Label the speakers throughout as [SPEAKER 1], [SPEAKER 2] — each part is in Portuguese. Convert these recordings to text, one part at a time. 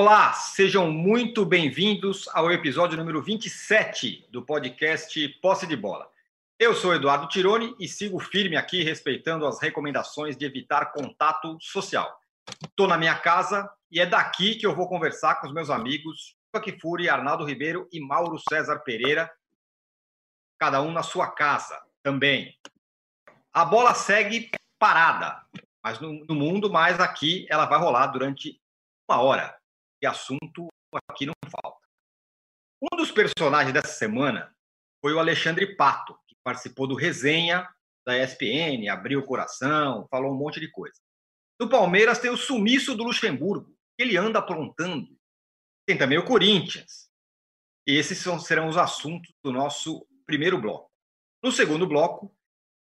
[SPEAKER 1] Olá, sejam muito bem-vindos ao episódio número 27 do podcast Posse de Bola. Eu sou Eduardo Tironi e sigo firme aqui respeitando as recomendações de evitar contato social. Estou na minha casa e é daqui que eu vou conversar com os meus amigos Chuck Furi, Arnaldo Ribeiro e Mauro César Pereira, cada um na sua casa também. A bola segue parada, mas no, no mundo, mas aqui ela vai rolar durante uma hora e assunto aqui não falta. Um dos personagens dessa semana foi o Alexandre Pato, que participou do resenha da ESPN, abriu o coração, falou um monte de coisa. No Palmeiras tem o sumiço do Luxemburgo, que ele anda aprontando. Tem também o Corinthians. Esses são, serão os assuntos do nosso primeiro bloco. No segundo bloco,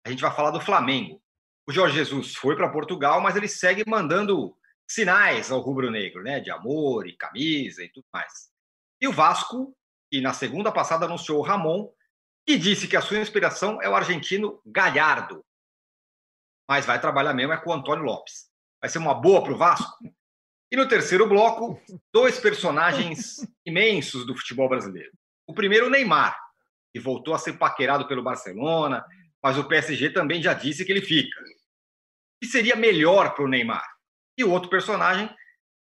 [SPEAKER 1] a gente vai falar do Flamengo. O Jorge Jesus foi para Portugal, mas ele segue mandando sinais ao rubro-negro, né, de amor e camisa e tudo mais. E o Vasco, que na segunda passada anunciou o Ramon, que disse que a sua inspiração é o argentino Galhardo. Mas vai trabalhar mesmo é com o Antônio Lopes. Vai ser uma boa para o Vasco. E no terceiro bloco, dois personagens imensos do futebol brasileiro. O primeiro, o Neymar, que voltou a ser paquerado pelo Barcelona, mas o PSG também já disse que ele fica. O que seria melhor para o Neymar? E o outro personagem,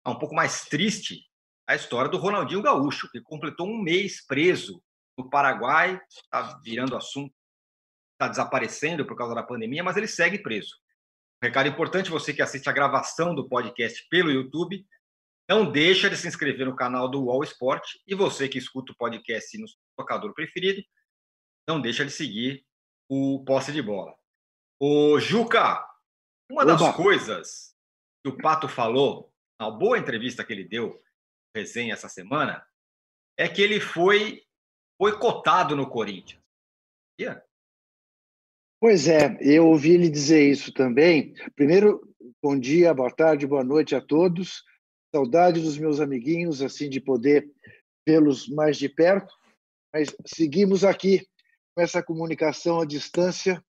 [SPEAKER 1] é um pouco mais triste, a história do Ronaldinho Gaúcho, que completou um mês preso no Paraguai, está virando assunto, está desaparecendo por causa da pandemia, mas ele segue preso. Um recado importante, você que assiste a gravação do podcast pelo YouTube, não deixa de se inscrever no canal do UOL Sport e você que escuta o podcast no seu tocador preferido, não deixa de seguir o Posse de Bola. O Juca, uma das Oba. coisas que o Pato falou, na boa entrevista que ele deu, resenha essa semana, é que ele foi boicotado no Corinthians. Yeah.
[SPEAKER 2] Pois é, eu ouvi ele dizer isso também. Primeiro, bom dia, boa tarde, boa noite a todos. Saudade dos meus amiguinhos, assim, de poder vê-los mais de perto. Mas seguimos aqui com essa comunicação à distância,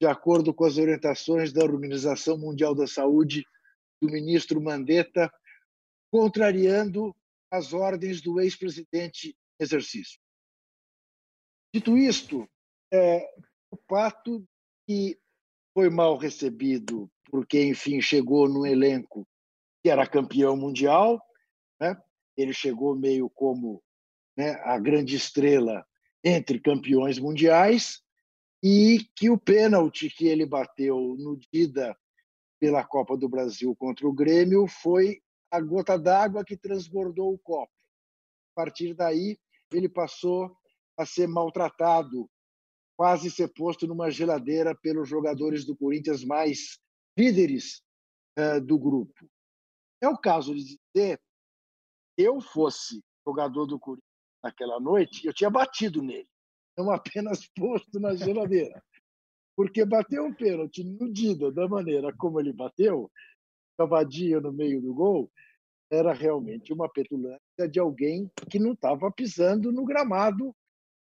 [SPEAKER 2] de acordo com as orientações da Organização Mundial da Saúde do ministro Mandetta, contrariando as ordens do ex-presidente em exercício. Dito isto, é, o fato que foi mal recebido porque, enfim, chegou num elenco que era campeão mundial, né? ele chegou meio como né, a grande estrela entre campeões mundiais, e que o pênalti que ele bateu no Dida pela Copa do Brasil contra o Grêmio foi a gota d'água que transbordou o copo. A partir daí, ele passou a ser maltratado, quase ser posto numa geladeira pelos jogadores do Corinthians mais líderes uh, do grupo. É o caso de dizer, eu fosse jogador do Corinthians naquela noite, eu tinha batido nele, não apenas posto na geladeira porque bater um pênalti no Dida da maneira como ele bateu, cavadinho no meio do gol, era realmente uma petulância de alguém que não estava pisando no gramado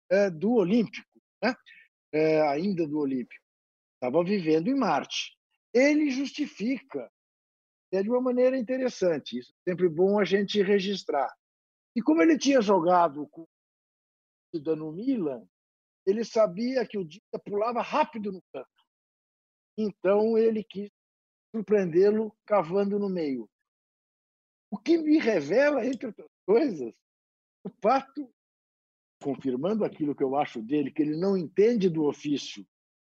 [SPEAKER 2] é, do Olímpico, né? É, ainda do Olímpico. Estava vivendo em Marte. Ele justifica é de uma maneira interessante. Isso é sempre bom a gente registrar. E como ele tinha jogado com no Milan, ele sabia que o Dida pulava rápido no campo. Então ele quis surpreendê-lo cavando no meio. O que me revela, entre outras coisas, o fato, confirmando aquilo que eu acho dele, que ele não entende do ofício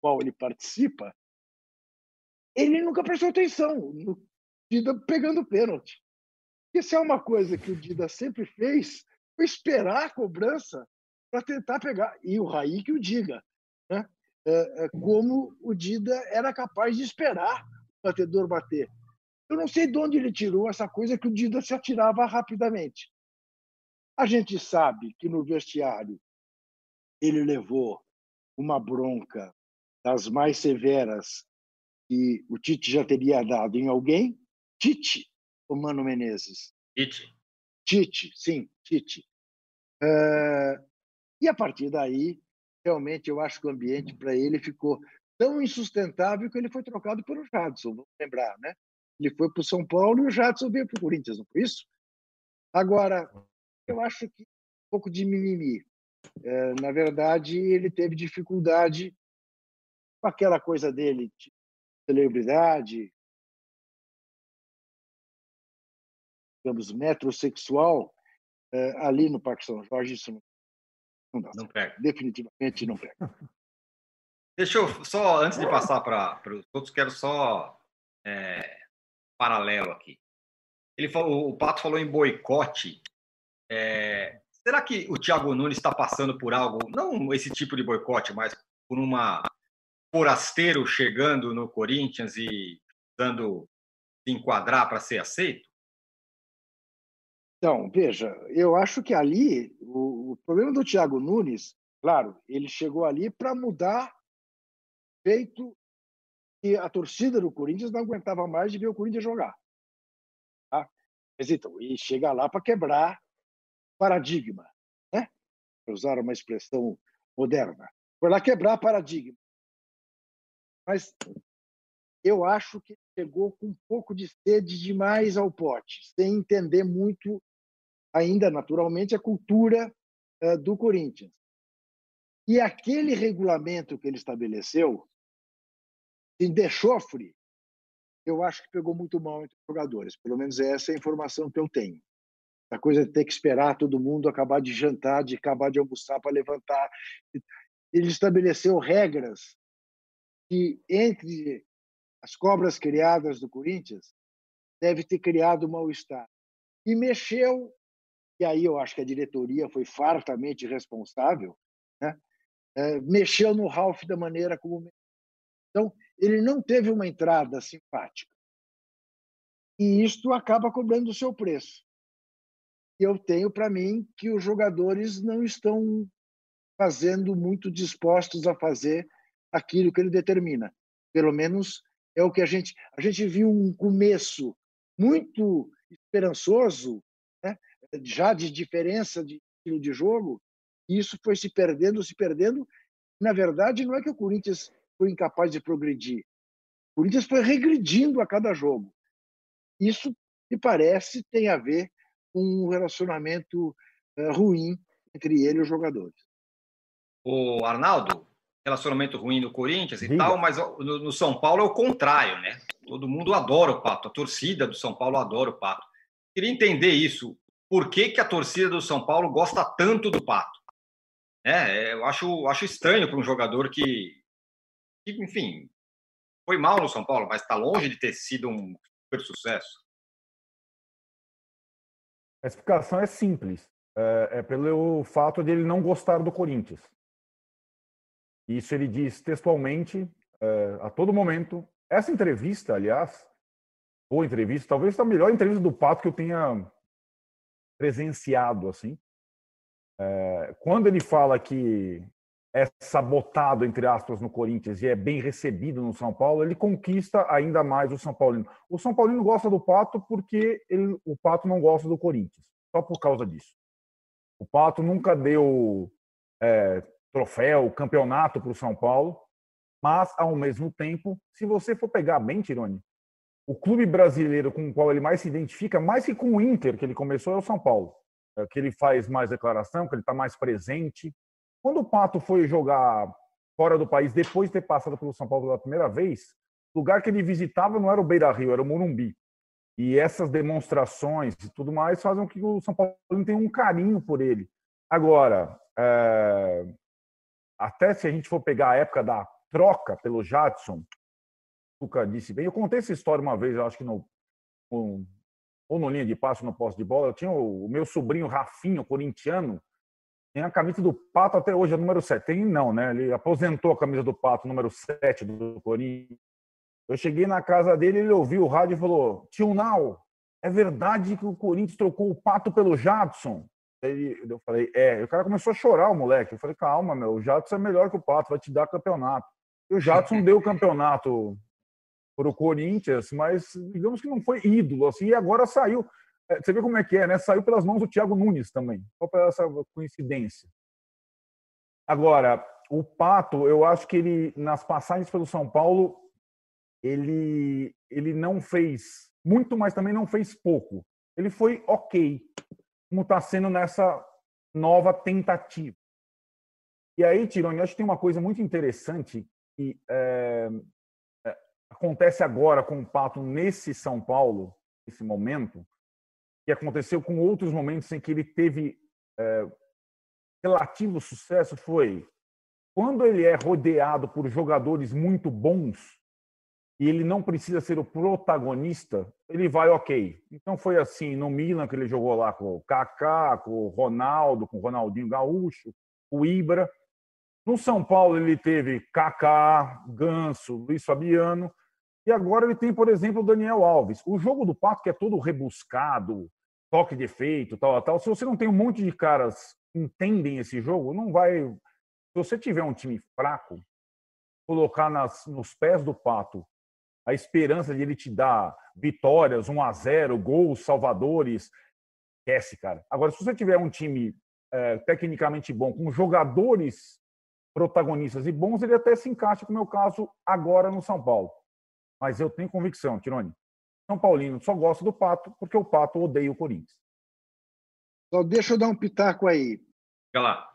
[SPEAKER 2] qual ele participa, ele nunca prestou atenção no Dida pegando pênalti. Isso é uma coisa que o Dida sempre fez, foi esperar a cobrança para tentar pegar. E o Raí que o diga. Né? É, é, como o Dida era capaz de esperar o batedor bater. Eu não sei de onde ele tirou essa coisa que o Dida se atirava rapidamente. A gente sabe que no vestiário ele levou uma bronca das mais severas que o Tite já teria dado em alguém. Tite ou Mano Menezes?
[SPEAKER 1] Tite.
[SPEAKER 2] Tite, sim, Tite. Uh, e a partir daí, realmente, eu acho que o ambiente para ele ficou tão insustentável que ele foi trocado pelo Jadson, vamos lembrar, né? Ele foi para o São Paulo e o Jadson veio para o Corinthians, não foi isso? Agora, eu acho que um pouco de mimimi. É, na verdade, ele teve dificuldade com aquela coisa dele, de celebridade, digamos, metrosexual, é, ali no Parque São Jorge, isso não, não dá. Não pega. Definitivamente não pega.
[SPEAKER 1] Deixa eu só, antes de passar para os outros, quero só é, paralelo aqui. Ele falou, o Pato falou em boicote. É, será que o Thiago Nunes está passando por algo, não esse tipo de boicote, mas por uma forasteiro chegando no Corinthians e dando se enquadrar para ser aceito?
[SPEAKER 2] Então, veja, eu acho que ali o, o problema do Thiago Nunes, claro, ele chegou ali para mudar feito que a torcida do Corinthians não aguentava mais de ver o Corinthians jogar. Tá? Então, e chega lá para quebrar paradigma, né? Para usar uma expressão moderna. Foi lá quebrar paradigma. Mas eu acho que chegou com um pouco de sede demais ao pote, sem entender muito ainda naturalmente a cultura uh, do Corinthians. E aquele regulamento que ele estabeleceu de enxofre, eu acho que pegou muito mal entre os jogadores. Pelo menos essa é a informação que eu tenho. A coisa de ter que esperar todo mundo acabar de jantar, de acabar de almoçar para levantar. Ele estabeleceu regras que, entre as cobras criadas do Corinthians, deve ter criado mal-estar. E mexeu, e aí eu acho que a diretoria foi fartamente responsável, né? É, mexeu no Ralph da maneira como. Então, ele não teve uma entrada simpática. E isto acaba cobrando o seu preço. Eu tenho para mim que os jogadores não estão fazendo muito dispostos a fazer aquilo que ele determina. Pelo menos é o que a gente a gente viu um começo muito esperançoso, né? Já de diferença de estilo de jogo, isso foi se perdendo, se perdendo. Na verdade, não é que o Corinthians foi incapaz de progredir. O Corinthians foi regredindo a cada jogo. Isso, me parece, tem a ver com um relacionamento uh, ruim entre ele e os jogadores.
[SPEAKER 1] O Arnaldo, relacionamento ruim no Corinthians e tal, mas no, no, São Paulo é o contrário, né? Todo mundo adora o Pato, a torcida do São Paulo adora o Pato. Queria entender isso. Por que, que a torcida do São Paulo gosta tanto do Pato? É, eu acho, acho estranho para um jogador que que, enfim, foi mal no São Paulo, mas está longe de ter sido um super sucesso.
[SPEAKER 3] A explicação é simples. É, é pelo fato de ele não gostar do Corinthians. Isso ele diz textualmente é, a todo momento. Essa entrevista, aliás, boa entrevista, talvez a melhor entrevista do Pato que eu tenha presenciado assim. É, quando ele fala que é sabotado, entre aspas, no Corinthians e é bem recebido no São Paulo, ele conquista ainda mais o São Paulino. O São Paulino gosta do Pato porque ele, o Pato não gosta do Corinthians, só por causa disso. O Pato nunca deu é, troféu, campeonato para o São Paulo, mas, ao mesmo tempo, se você for pegar bem, Tirone, o clube brasileiro com o qual ele mais se identifica, mais que com o Inter, que ele começou, é o São Paulo. É, que ele faz mais declaração, que ele está mais presente, quando o Pato foi jogar fora do país, depois de ter passado pelo São Paulo pela primeira vez, o lugar que ele visitava não era o Beira Rio, era o Morumbi. E essas demonstrações e tudo mais fazem com que o São Paulo tenha um carinho por ele. Agora, é... até se a gente for pegar a época da troca pelo Jadson, o Luca disse bem, eu contei essa história uma vez, eu acho que no, ou no linha de passo, no posto de bola, eu tinha o, o meu sobrinho Rafinho, corintiano, tem a camisa do Pato até hoje, é número 7. Tem não, né? Ele aposentou a camisa do Pato, número 7 do Corinthians. Eu cheguei na casa dele, ele ouviu o rádio e falou: Tio Nau, é verdade que o Corinthians trocou o Pato pelo Jadson? Ele, eu falei: É. E o cara começou a chorar, o moleque. Eu falei: Calma, meu, o Jadson é melhor que o Pato, vai te dar campeonato. E o Jadson deu o campeonato para o Corinthians, mas digamos que não foi ídolo, assim, e agora saiu. É, você vê como é que é, né? Saiu pelas mãos do Thiago Nunes também. Só para essa coincidência. Agora, o Pato, eu acho que ele, nas passagens pelo São Paulo, ele, ele não fez muito, mas também não fez pouco. Ele foi ok. como está sendo nessa nova tentativa. E aí, Tironi, acho que tem uma coisa muito interessante é, é, acontece agora com o Pato nesse São Paulo, nesse momento, que aconteceu com outros momentos em que ele teve é, relativo sucesso, foi quando ele é rodeado por jogadores muito bons, e ele não precisa ser o protagonista, ele vai ok. Então foi assim no Milan que ele jogou lá com o Kaká, com o Ronaldo, com o Ronaldinho Gaúcho, o Ibra. No São Paulo ele teve Kaká, Ganso, Luiz Fabiano e agora ele tem, por exemplo, o Daniel Alves. O jogo do Pato que é todo rebuscado, toque de efeito, tal, tal. Se você não tem um monte de caras que entendem esse jogo, não vai. Se você tiver um time fraco, colocar nas, nos pés do Pato a esperança de ele te dar vitórias, 1 a 0 gols, salvadores, esquece, cara. Agora, se você tiver um time é, tecnicamente bom, com jogadores protagonistas e bons, ele até se encaixa, como é o caso agora no São Paulo. Mas eu tenho convicção, Tironi. São Paulino só gosta do Pato porque o Pato odeia o Corinthians.
[SPEAKER 2] Só deixa eu dar um pitaco aí.
[SPEAKER 1] Fica lá.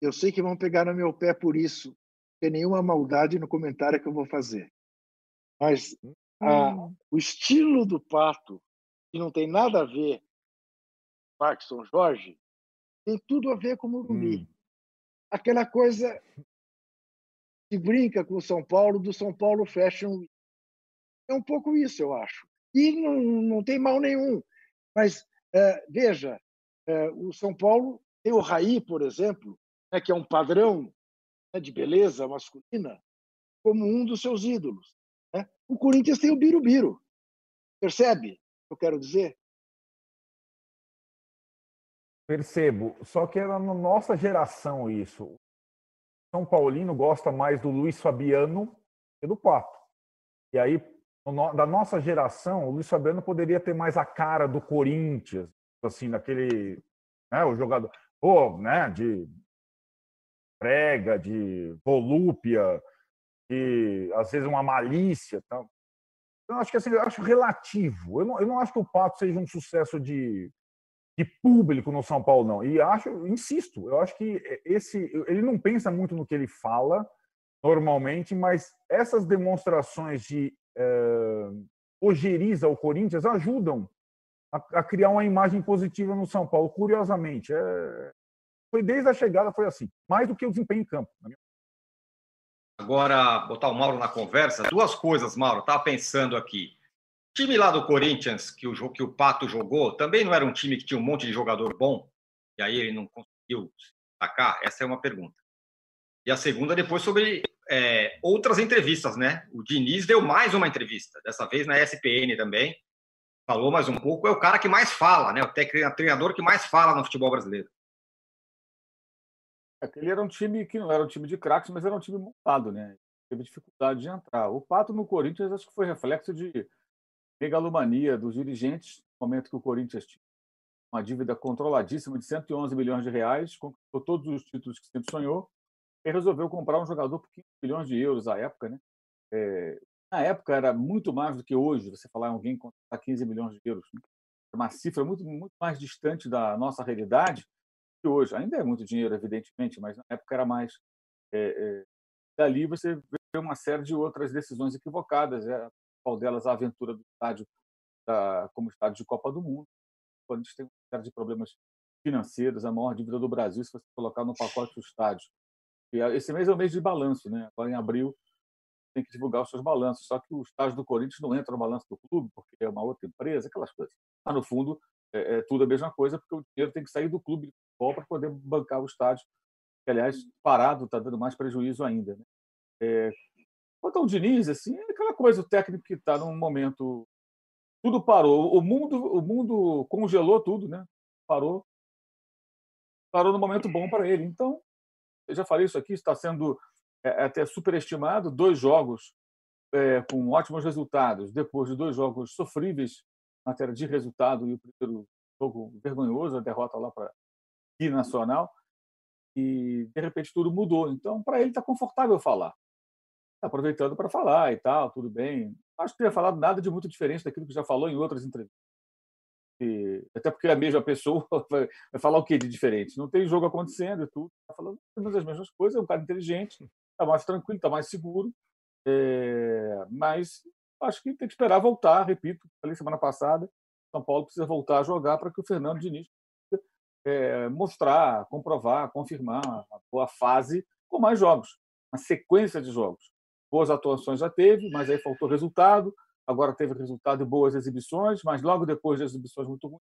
[SPEAKER 2] Eu sei que vão pegar no meu pé por isso. Não tem nenhuma maldade no comentário que eu vou fazer. Mas a, o estilo do Pato, que não tem nada a ver com Parque São Jorge, tem tudo a ver com o Morumbi. Hum. Aquela coisa que brinca com o São Paulo, do São Paulo Fashion Week. É um pouco isso, eu acho. E não, não tem mal nenhum. Mas, é, veja, é, o São Paulo tem o Raí, por exemplo, né, que é um padrão né, de beleza masculina, como um dos seus ídolos. Né? O Corinthians tem o Birubiru. Percebe o que eu quero dizer?
[SPEAKER 3] Percebo. Só que era na nossa geração isso. São Paulino gosta mais do Luiz Fabiano que do Pato. E aí, da nossa geração, o Luiz Fabiano poderia ter mais a cara do Corinthians, assim, naquele. Né, o jogador. Pô, né, de prega, de volúpia, de às vezes uma malícia. Tal. Eu acho que assim, eu acho relativo. Eu não, eu não acho que o Pato seja um sucesso de, de público no São Paulo, não. E acho, insisto, eu acho que esse ele não pensa muito no que ele fala normalmente, mas essas demonstrações de é, ojeriza o Corinthians ajudam a, a, criar uma imagem positiva no São Paulo. Curiosamente, é, foi desde a chegada foi assim, mais do que o desempenho em campo.
[SPEAKER 1] Agora, botar o Mauro na conversa. Duas coisas, Mauro. Estava pensando aqui. O time lá do Corinthians, que o, que o Pato jogou, também não era um time que tinha um monte de jogador bom? E aí ele não conseguiu destacar? Essa é uma pergunta. E a segunda, depois, sobre é, outras entrevistas, né? O Diniz deu mais uma entrevista, dessa vez na ESPN também. Falou mais um pouco. É o cara que mais fala, né? O treinador que mais fala no futebol brasileiro.
[SPEAKER 4] Aquele era um time que não era um time de craques, mas era um time montado, né? Teve dificuldade de entrar. O Pato no Corinthians acho que foi reflexo de megalomania dos dirigentes, no momento que o Corinthians tinha uma dívida controladíssima de 111 milhões de reais, conquistou todos os títulos que sempre sonhou, e resolveu comprar um jogador por 15 milhões de euros à época, né? É, na época era muito mais do que hoje, você falar em alguém contratar 15 milhões de euros. Né? Uma cifra muito, muito mais distante da nossa realidade, que hoje. Ainda é muito dinheiro, evidentemente, mas na época era mais. É, é, dali você vê uma série de outras decisões equivocadas, é, qual delas a aventura do estádio da, como estádio de Copa do Mundo. Quando a gente tem uma série de problemas financeiros, a maior dívida do Brasil, se você colocar no pacote do estádio. E esse mês é o mês de balanço, né? Agora em abril tem que divulgar os seus balanços. Só que o estádio do Corinthians não entra no balanço do clube, porque é uma outra empresa, aquelas coisas. Mas, no fundo, é, é tudo a mesma coisa, porque o dinheiro tem que sair do clube futebol para poder bancar o estádio, que, aliás, parado está dando mais prejuízo ainda. Né? É, quanto ao Diniz, assim, é aquela coisa, o técnico que está num momento. Tudo parou. O mundo, o mundo congelou tudo, né? Parou. Parou no momento bom para ele. Então, eu já falei isso aqui, está sendo é, é até superestimado. Dois jogos é, com ótimos resultados, depois de dois jogos sofríveis em matéria de resultado e o primeiro jogo vergonhoso, a derrota lá para nacional e de repente tudo mudou. Então, para ele está confortável falar. Tá aproveitando para falar e tal, tudo bem. Acho que não teria falado nada de muito diferente daquilo que já falou em outras entrevistas. Até porque a mesma pessoa vai, falar o que de diferente? Não tem jogo acontecendo e tudo. Está falando as mesmas coisas, é um cara inteligente, está mais tranquilo, está mais seguro. É, mas acho que tem que esperar voltar, repito, falei semana passada, São Paulo precisa voltar a jogar para que o Fernando Diniz é, mostrar, comprovar, confirmar a boa fase com mais jogos, uma sequência de jogos. Boas atuações já teve, mas aí faltou resultado. Agora teve resultado e boas exibições, mas logo depois de exibições muito ruins,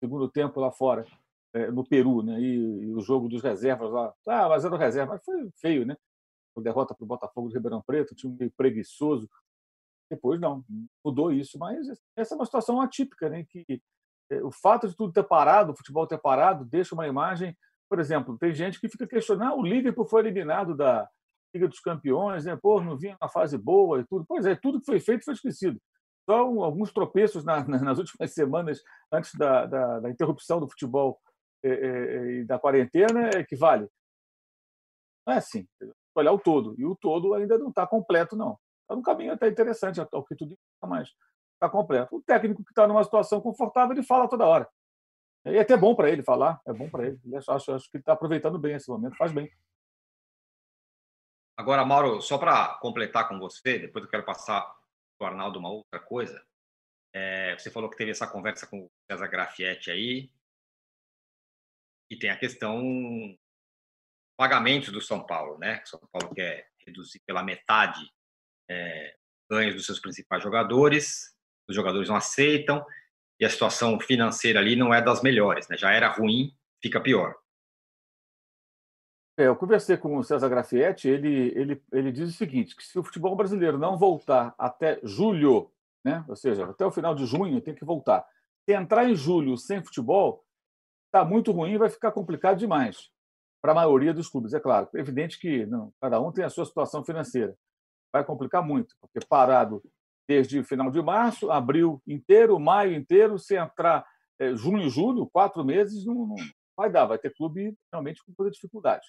[SPEAKER 4] segundo tempo lá fora, é, no Peru, né? E, e, o jogo dos reservas lá. Ah, mas era o reserva, mas foi feio, né? A derrota para o Botafogo de Ribeirão Preto, time meio preguiçoso. Depois não, mudou isso, mas essa é uma situação atípica, né? Que é, o fato de tudo ter parado, o futebol ter parado, deixa uma imagem. Por exemplo, tem gente que fica questionando: ah, o Liverpool foi eliminado da Liga dos Campeões, né? Pô, não vinha na fase boa e tudo. Pois é, tudo que foi feito foi esquecido. Só alguns tropeços na, nas últimas semanas antes da, da, da interrupção do futebol é, é, e da quarentena é que vale. Não é assim. Olhar o todo. E o todo ainda não está completo, não. Está num caminho até interessante, ao que tudo mais está completo. O técnico que está numa situação confortável, ele fala toda hora. E é até bom para ele falar, é bom para ele. Acho, acho que ele está aproveitando bem esse momento, faz bem.
[SPEAKER 1] Agora, Mauro, só para completar com você, depois eu quero passar para o Arnaldo uma outra coisa. É, você falou que teve essa conversa com o César Grafietti aí, e tem a questão pagamentos do São Paulo, né? São Paulo quer reduzir pela metade é, ganhos dos seus principais jogadores, os jogadores não aceitam e a situação financeira ali não é das melhores, né? Já era ruim, fica pior.
[SPEAKER 4] É, eu conversei com o César Grafietti, ele, ele, ele diz o seguinte, que se o futebol brasileiro não voltar até julho, né, ou seja, até o final de junho tem que voltar. Se entrar em julho sem futebol, está muito ruim vai ficar complicado demais para a maioria dos clubes, é claro. É evidente que não, cada um tem a sua situação financeira. Vai complicar muito, porque parado desde o final de março, abril inteiro, maio inteiro, se entrar é, junho julho, quatro meses, não, não, vai dar, vai ter clube realmente com muita dificuldade.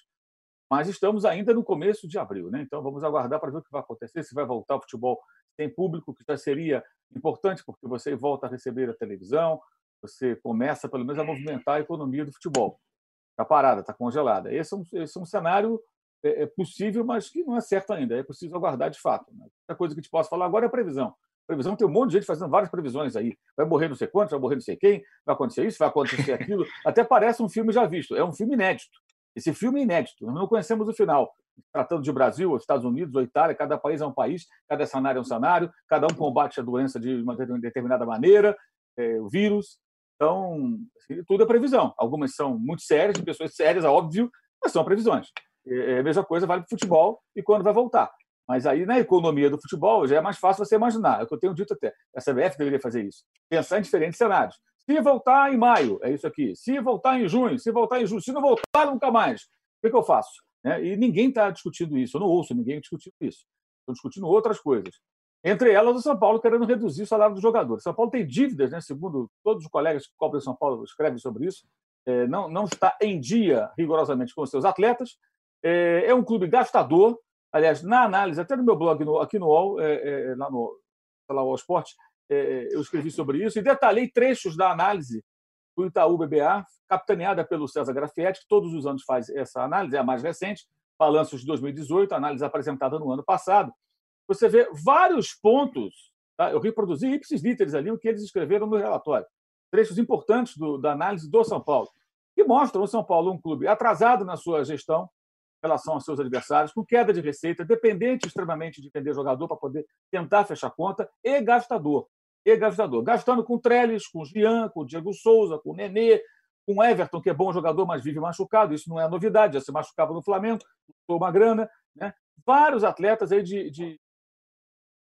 [SPEAKER 4] Mas estamos ainda no começo de abril, né? então vamos aguardar para ver o que vai acontecer, se vai voltar o futebol sem público, que já seria importante, porque você volta a receber a televisão, você começa pelo menos a movimentar a economia do futebol. Está parada, está congelada. Esse é um, esse é um cenário é, é, possível, mas que não é certo ainda. É preciso aguardar de fato. Né? A coisa que te posso falar agora é a previsão. Previsão tem um monte de gente fazendo várias previsões aí. Vai morrer não sei quantos, vai morrer não sei quem, vai acontecer isso, vai acontecer aquilo. Até parece um filme já visto. É um filme inédito. Esse filme é inédito. Nós não conhecemos o final. Tratando de Brasil, Estados Unidos ou Itália, cada país é um país, cada cenário é um cenário, cada um combate a doença de uma determinada maneira, é, o vírus. Então, assim, tudo é previsão. Algumas são muito sérias, de pessoas sérias, é óbvio, mas são previsões. É, a mesma coisa vale para o futebol e quando vai voltar. Mas aí, na economia do futebol, já é mais fácil você imaginar. É o que eu tenho dito até. A CBF deveria fazer isso. Pensar em diferentes cenários. Se voltar em maio, é isso aqui. Se voltar em junho, se voltar em julho, se não voltar nunca mais, o que, que eu faço? Né? E ninguém está discutindo isso. Eu não ouço ninguém discutindo isso. Estão discutindo outras coisas. Entre elas, o São Paulo querendo reduzir o salário dos jogadores. São Paulo tem dívidas, né? segundo todos os colegas que cobrem São Paulo escrevem sobre isso. É, não, não está em dia rigorosamente com seus atletas. É, é um clube gastador. Aliás, na análise, até no meu blog, no, aqui no UOL, é, é, lá no lá, UOL Esporte, eu escrevi sobre isso e detalhei trechos da análise do Itaú BBA, capitaneada pelo César Grafietti, que todos os anos faz essa análise, é a mais recente, balanços de 2018, análise apresentada no ano passado. Você vê vários pontos, tá? eu reproduzi ipsis literis ali o que eles escreveram no relatório, trechos importantes do, da análise do São Paulo, que mostram o São Paulo um clube atrasado na sua gestão, relação aos seus adversários, com queda de receita, dependente extremamente de vender jogador para poder tentar fechar conta, e gastador. E gastador. Gastando com Trellis, com Gian, com Diego Souza, com Nenê, com Everton, que é bom jogador, mas vive machucado. Isso não é novidade, já se machucava no Flamengo, custou uma grana. Né? Vários atletas aí de, de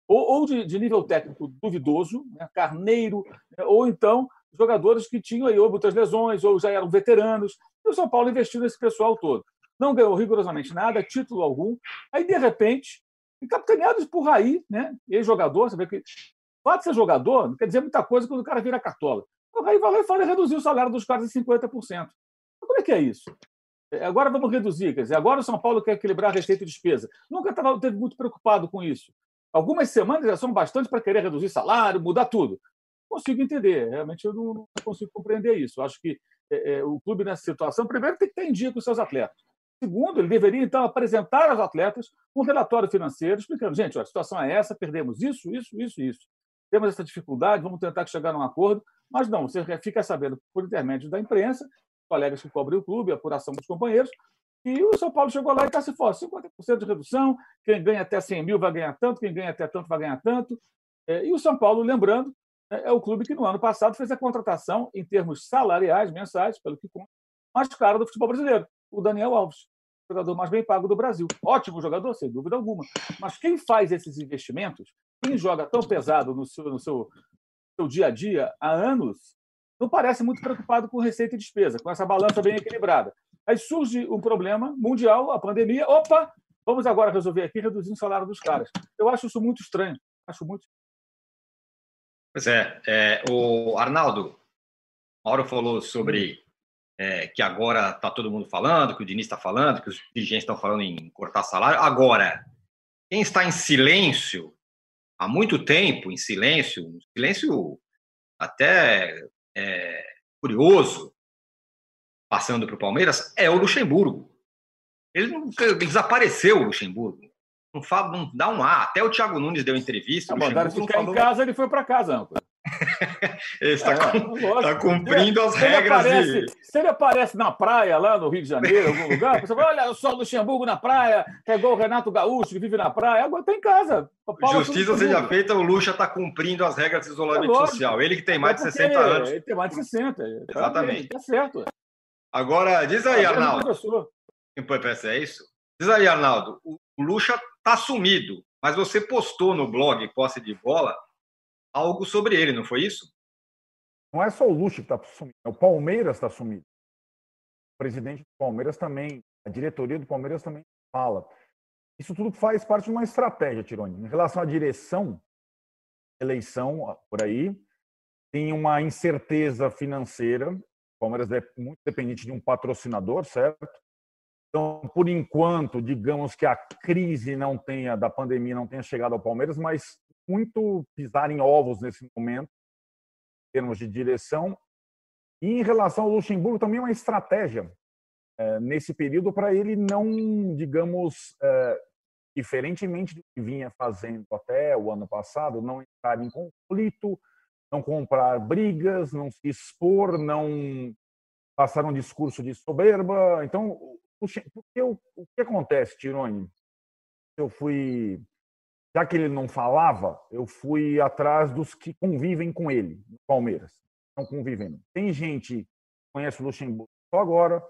[SPEAKER 4] ou, ou de, de, nível técnico duvidoso, né? Carneiro, né? ou então jogadores que tinham aí ou muitas lesões, ou já eram veteranos. E o São Paulo investiu nesse pessoal todo não ganhou rigorosamente nada, título algum. Aí, de repente, capitaneados por Raí, né? ex-jogador, você vê que o fato de ser jogador não quer dizer muita coisa quando o cara vira cartola. O Raí vai lá e fala reduzir o salário dos caras em 50%. Mas como é que é isso? É, agora vamos reduzir, quer dizer, agora o São Paulo quer equilibrar receita e despesa. Nunca estava muito preocupado com isso. Algumas semanas já são bastante para querer reduzir salário, mudar tudo. consigo entender, realmente eu não, consigo compreender isso. Acho que é, é, o clube nessa situação, primeiro, tem que ter em dia com seus atletas. Segundo, ele deveria, então, apresentar aos atletas um relatório financeiro explicando: gente, a situação é essa, perdemos isso, isso, isso, isso. Temos essa dificuldade, vamos tentar chegar num acordo. Mas não, você fica sabendo por intermédio da imprensa, colegas que cobrem o clube, a apuração dos companheiros, e o São Paulo chegou lá e está se fora. 50% de redução, quem ganha até 100 mil vai ganhar tanto, quem ganha até tanto vai ganhar tanto. É, e o São Paulo, lembrando, é, é o clube que no ano passado fez a contratação, em termos salariais mensais, pelo que conta, mais caro do futebol brasileiro, o Daniel Alves, jogador mais bem pago do Brasil. Ótimo jogador, sem dúvida alguma. Mas quem faz esses investimentos, quem joga tão pesado no seu, no seu, seu dia a dia há anos, não parece muito preocupado com receita e despesa, com essa balança bem equilibrada. Aí surge um problema mundial, a pandemia. Opa, vamos agora resolver aqui, reduzindo o salário dos caras. Eu acho isso muito estranho. Acho muito.
[SPEAKER 1] Pois é, é o Arnaldo, Mauro falou sobre é, que agora está todo mundo falando, que o Diniz está falando, que os dirigentes estão falando em cortar salário. Agora, quem está em silêncio há muito tempo, em silêncio, um silêncio até é, curioso, passando para o Palmeiras, é o Luxemburgo. Ele, não, desapareceu, o Luxemburgo. Não, fala, não dá um ar. Até o Thiago Nunes deu entrevista.
[SPEAKER 4] Tá mandaram ficar falou... em casa, ele foi para casa, âncora.
[SPEAKER 1] ele está é, tá cumprindo as
[SPEAKER 4] se
[SPEAKER 1] regras.
[SPEAKER 4] Aparece, de... Se ele aparece na praia, lá no Rio de Janeiro, em algum lugar, você fala, olha só Luxemburgo na praia, é igual o Renato Gaúcho, que vive na praia, agora está em casa.
[SPEAKER 1] Justiça seja feita, o Luxa está cumprindo as regras de isolamento é social. Ele que tem mais de 60 anos.
[SPEAKER 4] Ele tem mais de 60.
[SPEAKER 1] Exatamente.
[SPEAKER 4] Está certo.
[SPEAKER 1] Agora, diz aí, Arnaldo. É isso? Diz aí, Arnaldo. O Lucha está sumido, mas você postou no blog Posse de Bola algo sobre ele, não foi isso?
[SPEAKER 3] Não é só o Lucha que está sumido, é o Palmeiras está sumido. O presidente do Palmeiras também, a diretoria do Palmeiras também fala. Isso tudo faz parte de uma estratégia, Tironi. Em relação à direção, eleição por aí, tem uma incerteza financeira Palmeiras é muito dependente de um patrocinador, certo? Então, por enquanto, digamos que a crise não tenha da pandemia não tenha chegado ao Palmeiras, mas muito pisar em ovos nesse momento, em termos de direção. E em relação ao Luxemburgo, também uma estratégia é, nesse período para ele não, digamos, é, diferentemente do que vinha fazendo até o ano passado, não entrar em conflito, não comprar brigas, não se expor, não passar um discurso de soberba. Então, o, o, o que acontece, Tirone? Eu fui, já que ele não falava, eu fui atrás dos que convivem com ele, no Palmeiras. Estão convivendo. Tem gente que conhece o Luxemburgo só agora,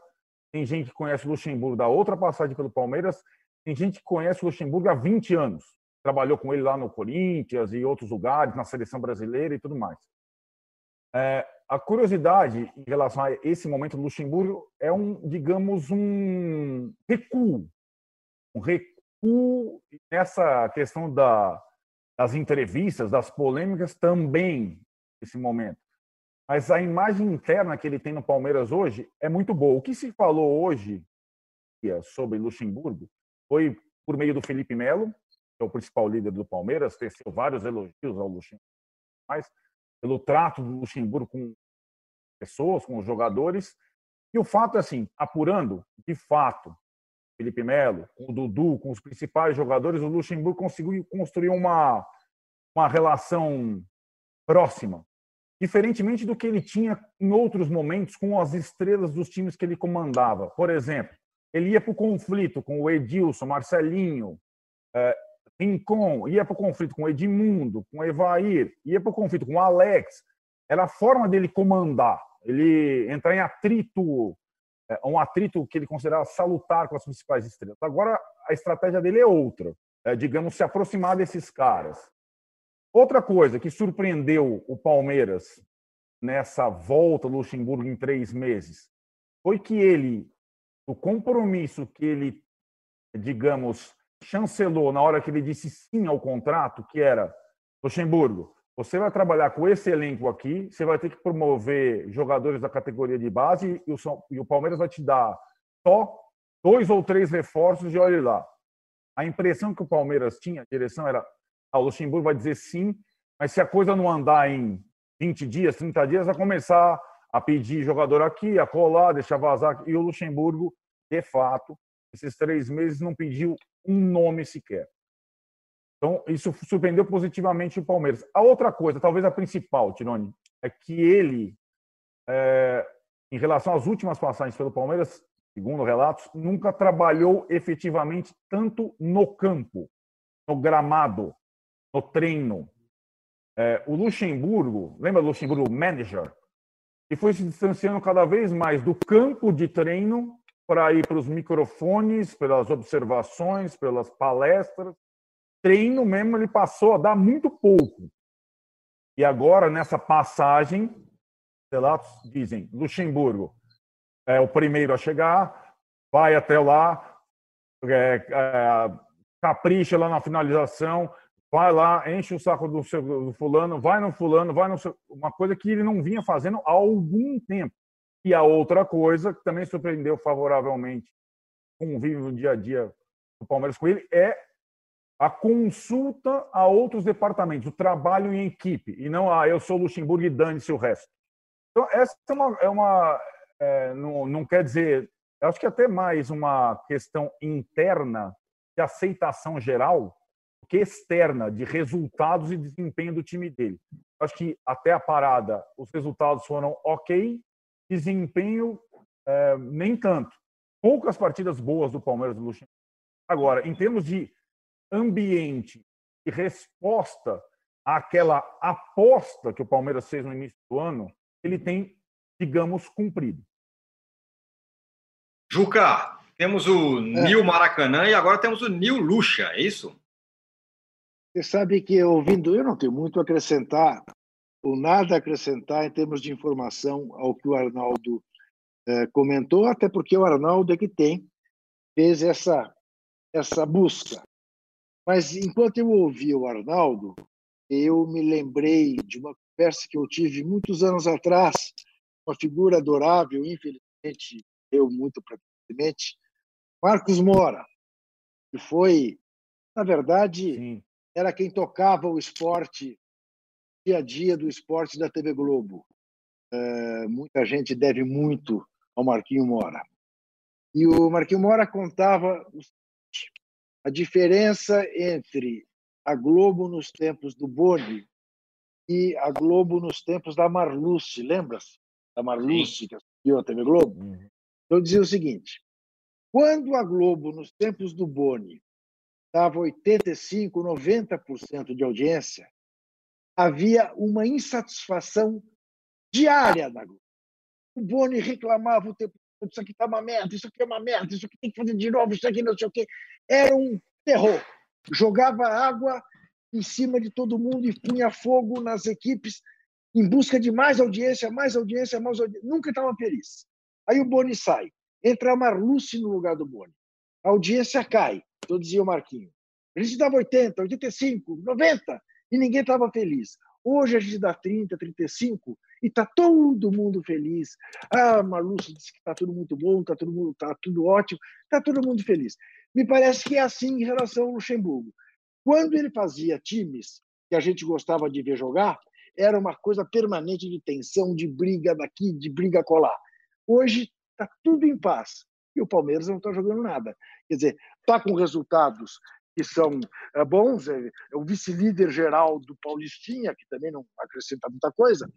[SPEAKER 3] tem gente que conhece o Luxemburgo da outra passagem pelo Palmeiras, tem gente que conhece o Luxemburgo há 20 anos trabalhou com ele lá no Corinthians e outros lugares, na seleção brasileira e tudo mais. É, a curiosidade em relação a esse momento do Luxemburgo é um, digamos, um recuo, um recuo nessa questão da, das entrevistas, das polêmicas também esse momento. Mas a imagem interna que ele tem no Palmeiras hoje é muito boa. O que se falou hoje sobre Luxemburgo foi por meio do Felipe Melo, é o principal líder do Palmeiras, teceu vários elogios ao Luxemburgo, mas pelo trato do Luxemburgo com pessoas, com os jogadores. E o fato é assim, apurando, de fato, Felipe Melo, com o Dudu, com os principais jogadores, o Luxemburgo conseguiu construir uma, uma relação próxima, diferentemente do que ele tinha em outros momentos com as estrelas dos times que ele comandava. Por exemplo, ele ia para o conflito com o Edilson, Marcelinho, eh, Rincon, ia para o conflito com Edmundo, com Evair, ia para o conflito com Alex. Era a forma dele comandar, ele entrar em atrito, um atrito que ele considerava salutar com as principais estrelas. Agora, a estratégia dele é outra, é, digamos, se aproximar desses caras. Outra coisa que surpreendeu o Palmeiras nessa volta do Luxemburgo em três meses foi que ele, o compromisso que ele, digamos, chancelou na hora que ele disse sim ao contrato, que era Luxemburgo, você vai trabalhar com esse elenco aqui, você vai ter que promover jogadores da categoria de base e o, e o Palmeiras vai te dar só dois ou três reforços e olhe lá. A impressão que o Palmeiras tinha, a direção era, ah, o Luxemburgo vai dizer sim, mas se a coisa não andar em 20 dias, 30 dias, a começar a pedir jogador aqui, a colar, deixar vazar. E o Luxemburgo, de fato, esses três meses não pediu um nome sequer. Então, isso surpreendeu positivamente o Palmeiras. A outra coisa, talvez a principal, Tironi, é que ele, é, em relação às últimas passagens pelo Palmeiras, segundo relatos, nunca trabalhou efetivamente tanto no campo, no gramado, no treino. É, o Luxemburgo, lembra do Luxemburgo manager? E foi se distanciando cada vez mais do campo de treino para ir para os microfones, pelas observações, pelas palestras. Treino mesmo ele passou a dar muito pouco. E agora, nessa passagem, relatos dizem, Luxemburgo é o primeiro a chegar, vai até lá, é, é, capricha lá na finalização, vai lá, enche o saco do, seu, do fulano, vai no fulano, vai no uma coisa que ele não vinha fazendo há algum tempo. E a outra coisa que também surpreendeu favoravelmente convive no dia a dia do Palmeiras com ele é a consulta a outros departamentos, o trabalho em equipe, e não, ah, eu sou Luxemburgo e dane-se o resto. Então, essa é uma. É uma é, não, não quer dizer. Acho que é até mais uma questão interna de aceitação geral que externa de resultados e desempenho do time dele. Acho que até a parada os resultados foram ok, desempenho é, nem tanto. Poucas partidas boas do Palmeiras do Luxemburgo. Agora, em termos de ambiente e resposta àquela aposta que o Palmeiras fez no início do ano, ele tem, digamos, cumprido.
[SPEAKER 1] Juca, temos o é. Nil Maracanã e agora temos o Nil Lucha, é isso?
[SPEAKER 2] Você sabe que ouvindo, eu não tenho muito a acrescentar, ou nada a acrescentar em termos de informação ao que o Arnaldo eh, comentou, até porque o Arnaldo é que tem, fez essa, essa busca. Mas enquanto eu ouvi o Arnaldo, eu me lembrei de uma conversa que eu tive muitos anos atrás, uma figura adorável, infelizmente, eu muito precocemente, Marcos Mora, que foi, na verdade, Sim. era quem tocava o esporte, dia a dia do esporte da TV Globo. É, muita gente deve muito ao Marquinho Mora. E o Marquinho Mora contava a diferença entre a Globo nos tempos do Boni e a Globo nos tempos da Marluce, lembra-se? Da Marluce, que assistiu a TV Globo? Uhum. Então, dizia o seguinte: quando a Globo, nos tempos do Boni, dava 85%, 90% de audiência, havia uma insatisfação diária da Globo. O Boni reclamava o tempo isso aqui está uma merda, isso aqui é uma merda, isso aqui tem que fazer de novo, isso aqui não sei o quê. Era um terror. Jogava água em cima de todo mundo e punha fogo nas equipes em busca de mais audiência, mais audiência, mais audiência. Nunca estava feliz. Aí o Boni sai. Entra a Marluce no lugar do Boni. A audiência cai, eu dizia o Marquinho. A gente dava 80, 85, 90 e ninguém estava feliz. Hoje a gente dá 30, 35 e está todo mundo feliz. Ah, Marluce disse que está tudo muito bom, está tudo, mundo, tá tudo ótimo, está todo mundo feliz. Me parece que é assim em relação ao Luxemburgo. Quando ele fazia times que a gente gostava de ver jogar, era uma coisa permanente de tensão, de briga daqui, de briga colar. Hoje está tudo em paz e o Palmeiras não está jogando nada. Quer dizer, está com resultados que são é, bons, é, é o vice-líder geral do Paulistinha, que também não acrescenta muita coisa,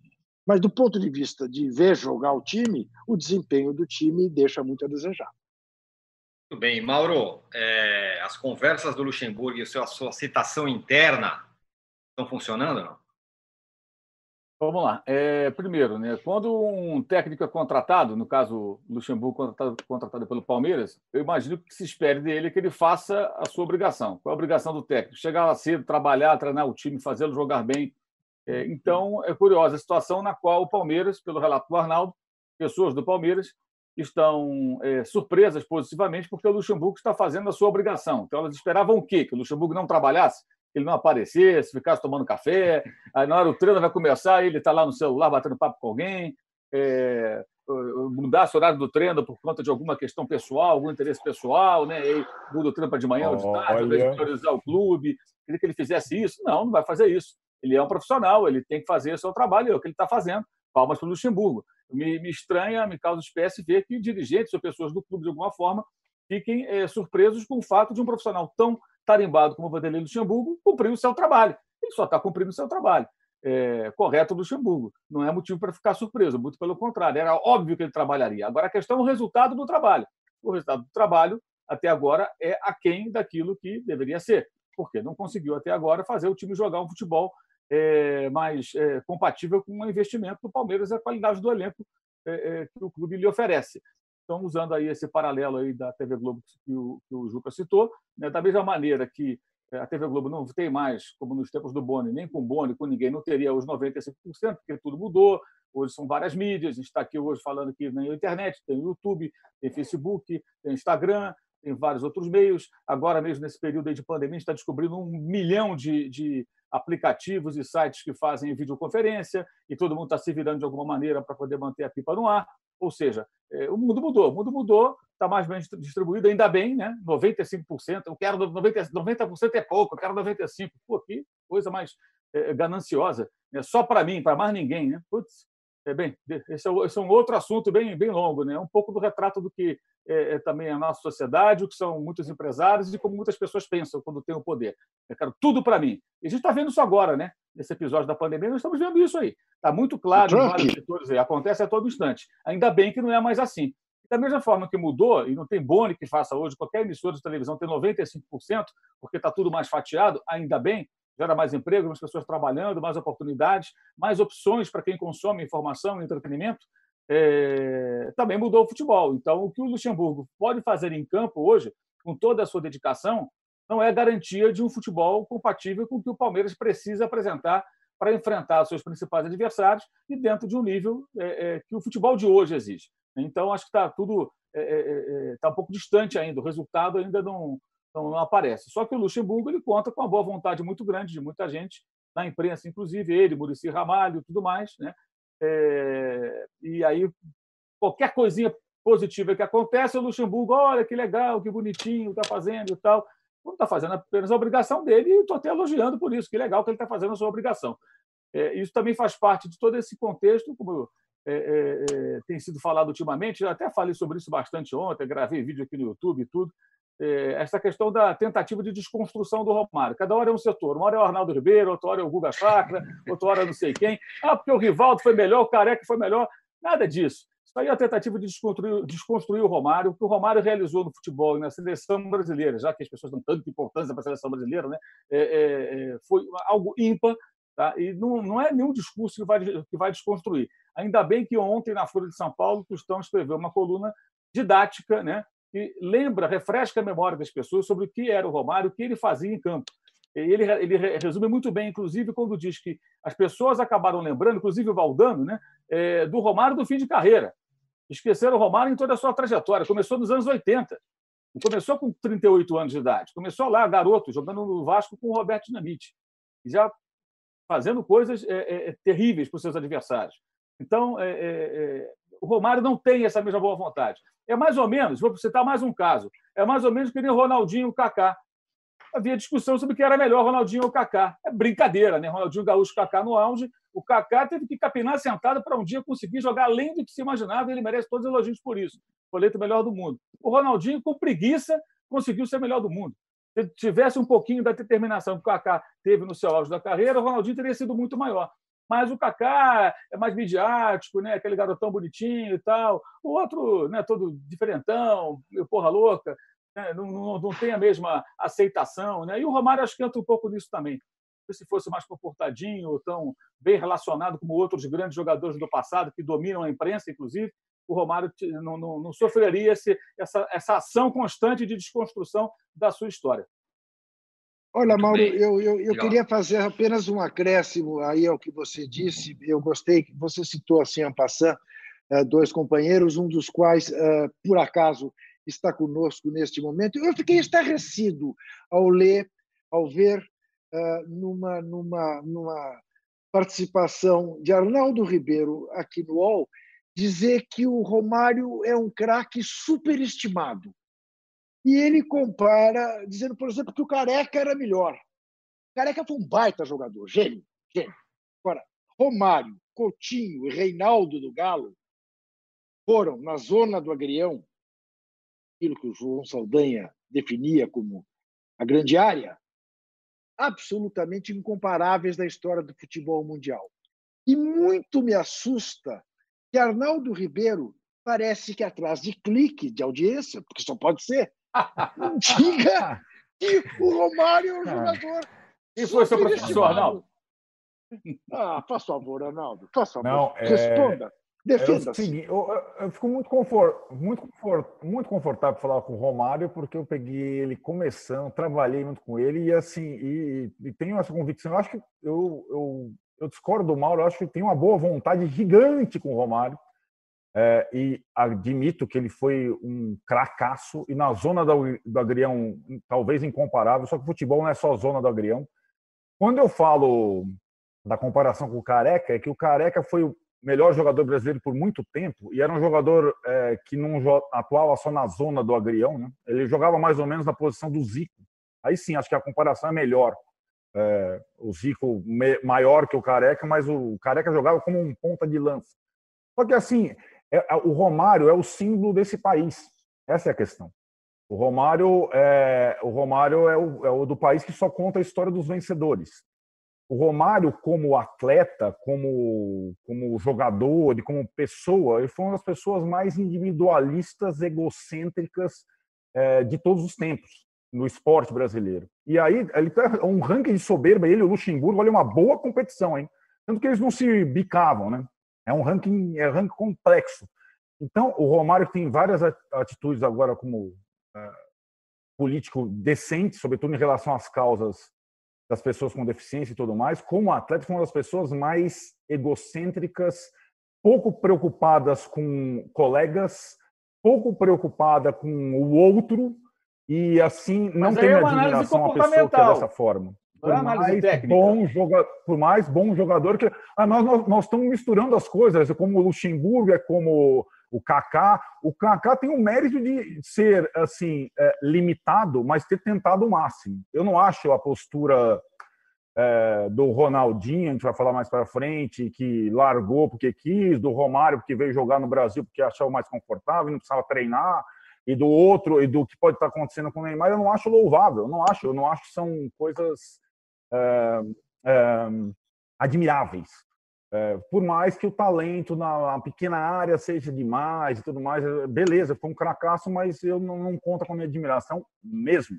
[SPEAKER 2] mas do ponto de vista de ver jogar o time, o desempenho do time deixa muito a desejar.
[SPEAKER 1] Muito bem. Mauro, é, as conversas do Luxemburgo e a sua citação interna estão funcionando não?
[SPEAKER 4] Vamos lá. É, primeiro, né, quando um técnico é contratado, no caso Luxemburgo contratado, contratado, pelo Palmeiras, eu imagino que se espere dele que ele faça a sua obrigação. Qual é a obrigação do técnico? Chegar lá cedo, trabalhar, treinar o time, fazê-lo jogar bem. É, então, é curiosa a situação na qual o Palmeiras, pelo relato do Arnaldo, pessoas do Palmeiras estão é, surpresas positivamente porque o Luxemburgo está fazendo a sua obrigação. Então, elas esperavam o quê? Que o Luxemburgo não trabalhasse? Ele não aparecesse, ficasse tomando café, aí na hora o treino vai começar, ele está lá no celular batendo papo com alguém, é, mudasse o horário do treino por conta de alguma questão pessoal, algum interesse pessoal, né? E muda o treino para de manhã ou de tarde, de priorizar o clube. Queria que ele fizesse isso. Não, não vai fazer isso. Ele é um profissional, ele tem que fazer o seu trabalho, é o que ele está fazendo. Palmas para o Luxemburgo. Me, me, estranha, me causa espécie ver que dirigentes ou pessoas do clube, de alguma forma, fiquem é, surpresos com o fato de um profissional tão tarimbado como Vanderlei Luxemburgo cumprir o seu trabalho. Ele só está cumprindo o seu trabalho. É, correto do Luxemburgo. Não é motivo para ficar surpreso, muito pelo contrário. Era óbvio que ele trabalharia. Agora, a questão é o resultado do trabalho. O resultado do trabalho, até agora, é aquém daquilo que deveria ser. Porque não conseguiu, até agora, fazer o time jogar um futebol é, mais é, compatível com o investimento do Palmeiras e a qualidade do elenco é, é, que o clube lhe oferece. Então, usando aí esse paralelo aí da TV Globo que o, que o Juca citou, né, da mesma maneira que é, a TV Globo não tem mais, como nos tempos do Boni, nem com Boni, com ninguém, não teria os 95%, porque tudo mudou. Hoje são várias mídias, a gente está aqui hoje falando aqui na internet, tem YouTube, tem Facebook, tem Instagram, tem vários outros meios. Agora mesmo, nesse período de pandemia, a gente está descobrindo um milhão de, de aplicativos e sites que fazem videoconferência e todo mundo está se virando de alguma maneira para poder manter a pipa no ar. Ou seja, é, o mundo mudou, o mundo mudou, está mais bem distribuído, ainda bem, né? 95%, eu quero 90%, 90% é pouco, eu quero 95%. Pô, que coisa mais é, gananciosa, né? só para mim, para mais ninguém, né? Putz, é bem, é, esse é um outro assunto bem, bem longo, né? Um pouco do retrato do que é, é, também a nossa sociedade, o que são muitos empresários e como muitas pessoas pensam quando têm o poder. Eu quero tudo para mim. E a gente está vendo isso agora, né? Nesse episódio da pandemia, nós estamos vendo isso aí. Está muito claro em vários setores aí. Acontece a todo instante. Ainda bem que não é mais assim. Da mesma forma que mudou, e não tem bone que faça hoje, qualquer emissora de televisão tem 95%, porque está tudo mais fatiado, ainda bem, gera mais emprego, mais pessoas trabalhando, mais oportunidades, mais opções para quem consome informação e entretenimento é, também mudou o futebol. Então, o que o Luxemburgo pode fazer em campo hoje, com toda a sua dedicação, não é garantia de um futebol compatível com o que o Palmeiras precisa apresentar para enfrentar seus principais adversários e dentro de um nível é, é, que o futebol de hoje exige. Então, acho que está tudo está um pouco distante ainda, o resultado ainda não, não, não, aparece. Só que o Luxemburgo ele conta com a boa vontade muito grande de muita gente, na imprensa, inclusive ele, Murici Ramalho, tudo mais, né? É, e aí, qualquer coisinha positiva que acontece, o Luxemburgo, olha que legal, que bonitinho, está fazendo e tal. Não está fazendo apenas a obrigação dele, e estou até elogiando por isso, que legal que ele está fazendo a sua obrigação. É, isso também faz parte de todo esse contexto, como é, é, é tem sido falado ultimamente, eu até falei sobre isso bastante ontem, gravei vídeo aqui no YouTube e tudo, essa questão da tentativa de desconstrução do Romário. Cada hora é um setor. Uma hora é o Arnaldo Ribeiro, outra hora é o Guga Chakra, outra hora não sei quem. Ah, porque o Rivaldo foi melhor, o Careca foi melhor. Nada disso. Isso aí é a tentativa de desconstruir, desconstruir o Romário, o que o Romário realizou no futebol e na seleção brasileira, já que as pessoas dão tanta importância para a seleção brasileira, né? É, é, é, foi algo ímpar Tá? E não, não é nenhum discurso que vai, que vai desconstruir. Ainda bem que ontem, na Folha de São Paulo, o Tostão escreveu uma coluna didática né, que lembra, refresca a memória das pessoas sobre o que era o Romário, o que ele fazia em campo. Ele, ele resume muito bem, inclusive, quando diz que as pessoas acabaram lembrando, inclusive o Valdano, né, é, do Romário do fim de carreira. Esqueceram o Romário em toda a sua trajetória. Começou nos anos 80. Começou com 38 anos de idade. Começou lá, garoto, jogando no Vasco com o Roberto Dinamite. Já fazendo coisas é, é, é terríveis para os seus adversários. Então, é, é, o Romário não tem essa mesma boa vontade. É mais ou menos, vou citar mais um caso, é mais ou menos que nem Ronaldinho e o Kaká. Havia discussão sobre quem era melhor, Ronaldinho ou Kaká. É brincadeira, né? Ronaldinho Gaúcho Kaká no auge. O Kaká teve que capinar sentado para um dia conseguir jogar além do que se imaginava e ele merece todos os elogios por isso. Foi eleito o melhor do mundo. O Ronaldinho, com preguiça, conseguiu ser melhor do mundo. Se tivesse um pouquinho da determinação que o Kaká teve no seu auge da carreira, o Ronaldinho teria sido muito maior. Mas o Kaká é mais midiático, né? aquele garotão bonitinho e tal. O outro, né, todo diferentão, porra louca, né? não, não, não tem a mesma aceitação. Né? E o Romário acho que entra um pouco nisso também. Se fosse mais comportadinho, ou tão bem relacionado como outros grandes jogadores do passado, que dominam a imprensa, inclusive, o Romário não, não, não sofreria esse, essa, essa ação constante de desconstrução da sua história.
[SPEAKER 2] Olha, Mauro, eu, eu, eu queria fazer apenas um acréscimo aí ao que você disse. Eu gostei que você citou assim, en passant, eh, dois companheiros, um dos quais, eh, por acaso, está conosco neste momento. Eu fiquei estarrecido ao ler, ao ver eh, numa, numa, numa participação de Arnaldo Ribeiro aqui no UOL, dizer que o Romário é um craque superestimado. E ele compara, dizendo, por exemplo, que o Careca era melhor. O Careca foi um baita jogador, gênio, Agora, Romário, Coutinho e Reinaldo do Galo foram na zona do Agrião, aquilo que o João Saldanha definia como a grande área, absolutamente incomparáveis da história do futebol mundial. E muito me assusta que Arnaldo Ribeiro parece que atrás de clique de audiência, porque só pode ser, diga que o Romário é um jogador.
[SPEAKER 4] E foi seu professor, Arnaldo?
[SPEAKER 2] Ah, faz favor, Arnaldo. Faz favor. Não, é... Responda. Defenda-se.
[SPEAKER 3] É eu, eu, fico muito, confort, muito, confort, muito confortável falar com o Romário, porque eu peguei ele começando, trabalhei muito com ele e assim, e, e tenho essa convicção. Eu acho que eu, eu, eu discordo do Mauro, eu acho que tem uma boa vontade gigante com o Romário. É, e admito que ele foi um cracaço e na zona do, do Agrião talvez incomparável, só que futebol não é só zona do Agrião. Quando eu falo da comparação com o Careca, é que o Careca foi o melhor jogador brasileiro por muito tempo e era um jogador é, que não atuava só na zona do Agrião, né? ele jogava mais ou menos na posição do Zico. Aí sim, acho que a comparação é melhor. É, o Zico maior que o Careca, mas o Careca jogava como um ponta de lança. Só que assim, é, o Romário é o símbolo desse país. Essa é a questão. O Romário é o Romário é o, é o do país que só conta a história dos vencedores. O Romário, como atleta, como, como jogador e como pessoa, ele foi uma das pessoas mais individualistas, egocêntricas é, de todos os tempos no esporte brasileiro. E aí, ele tá um ranking de soberba, ele o Luxemburgo, olha, uma boa competição, hein? Tanto que eles não se bicavam, né? É um ranking, é um ranking complexo. Então, o Romário tem várias atitudes agora como uh, político decente, sobretudo em relação às causas das pessoas com deficiência e tudo mais. Como atleta, foi uma das pessoas mais egocêntricas, pouco preocupadas com colegas, pouco preocupada com o outro e assim não tem é admiração a pessoa que é dessa forma por é mais bom jogador, por mais bom jogador que ah, nós, nós, nós estamos misturando as coisas, como o Luxemburgo é como o Kaká. O Kaká tem o mérito de ser assim é, limitado, mas ter tentado o máximo. Eu não acho a postura é, do Ronaldinho, a gente vai falar mais para frente, que largou porque quis, do Romário porque veio jogar no Brasil porque achava mais confortável, não precisava treinar e do outro e do que pode estar acontecendo com o Neymar, eu não acho louvável, eu não acho, eu não acho que são coisas admiráveis. É, por mais que o talento na pequena área seja demais e tudo mais, é, beleza, foi um cracaço, mas eu não, não conta com a minha admiração mesmo.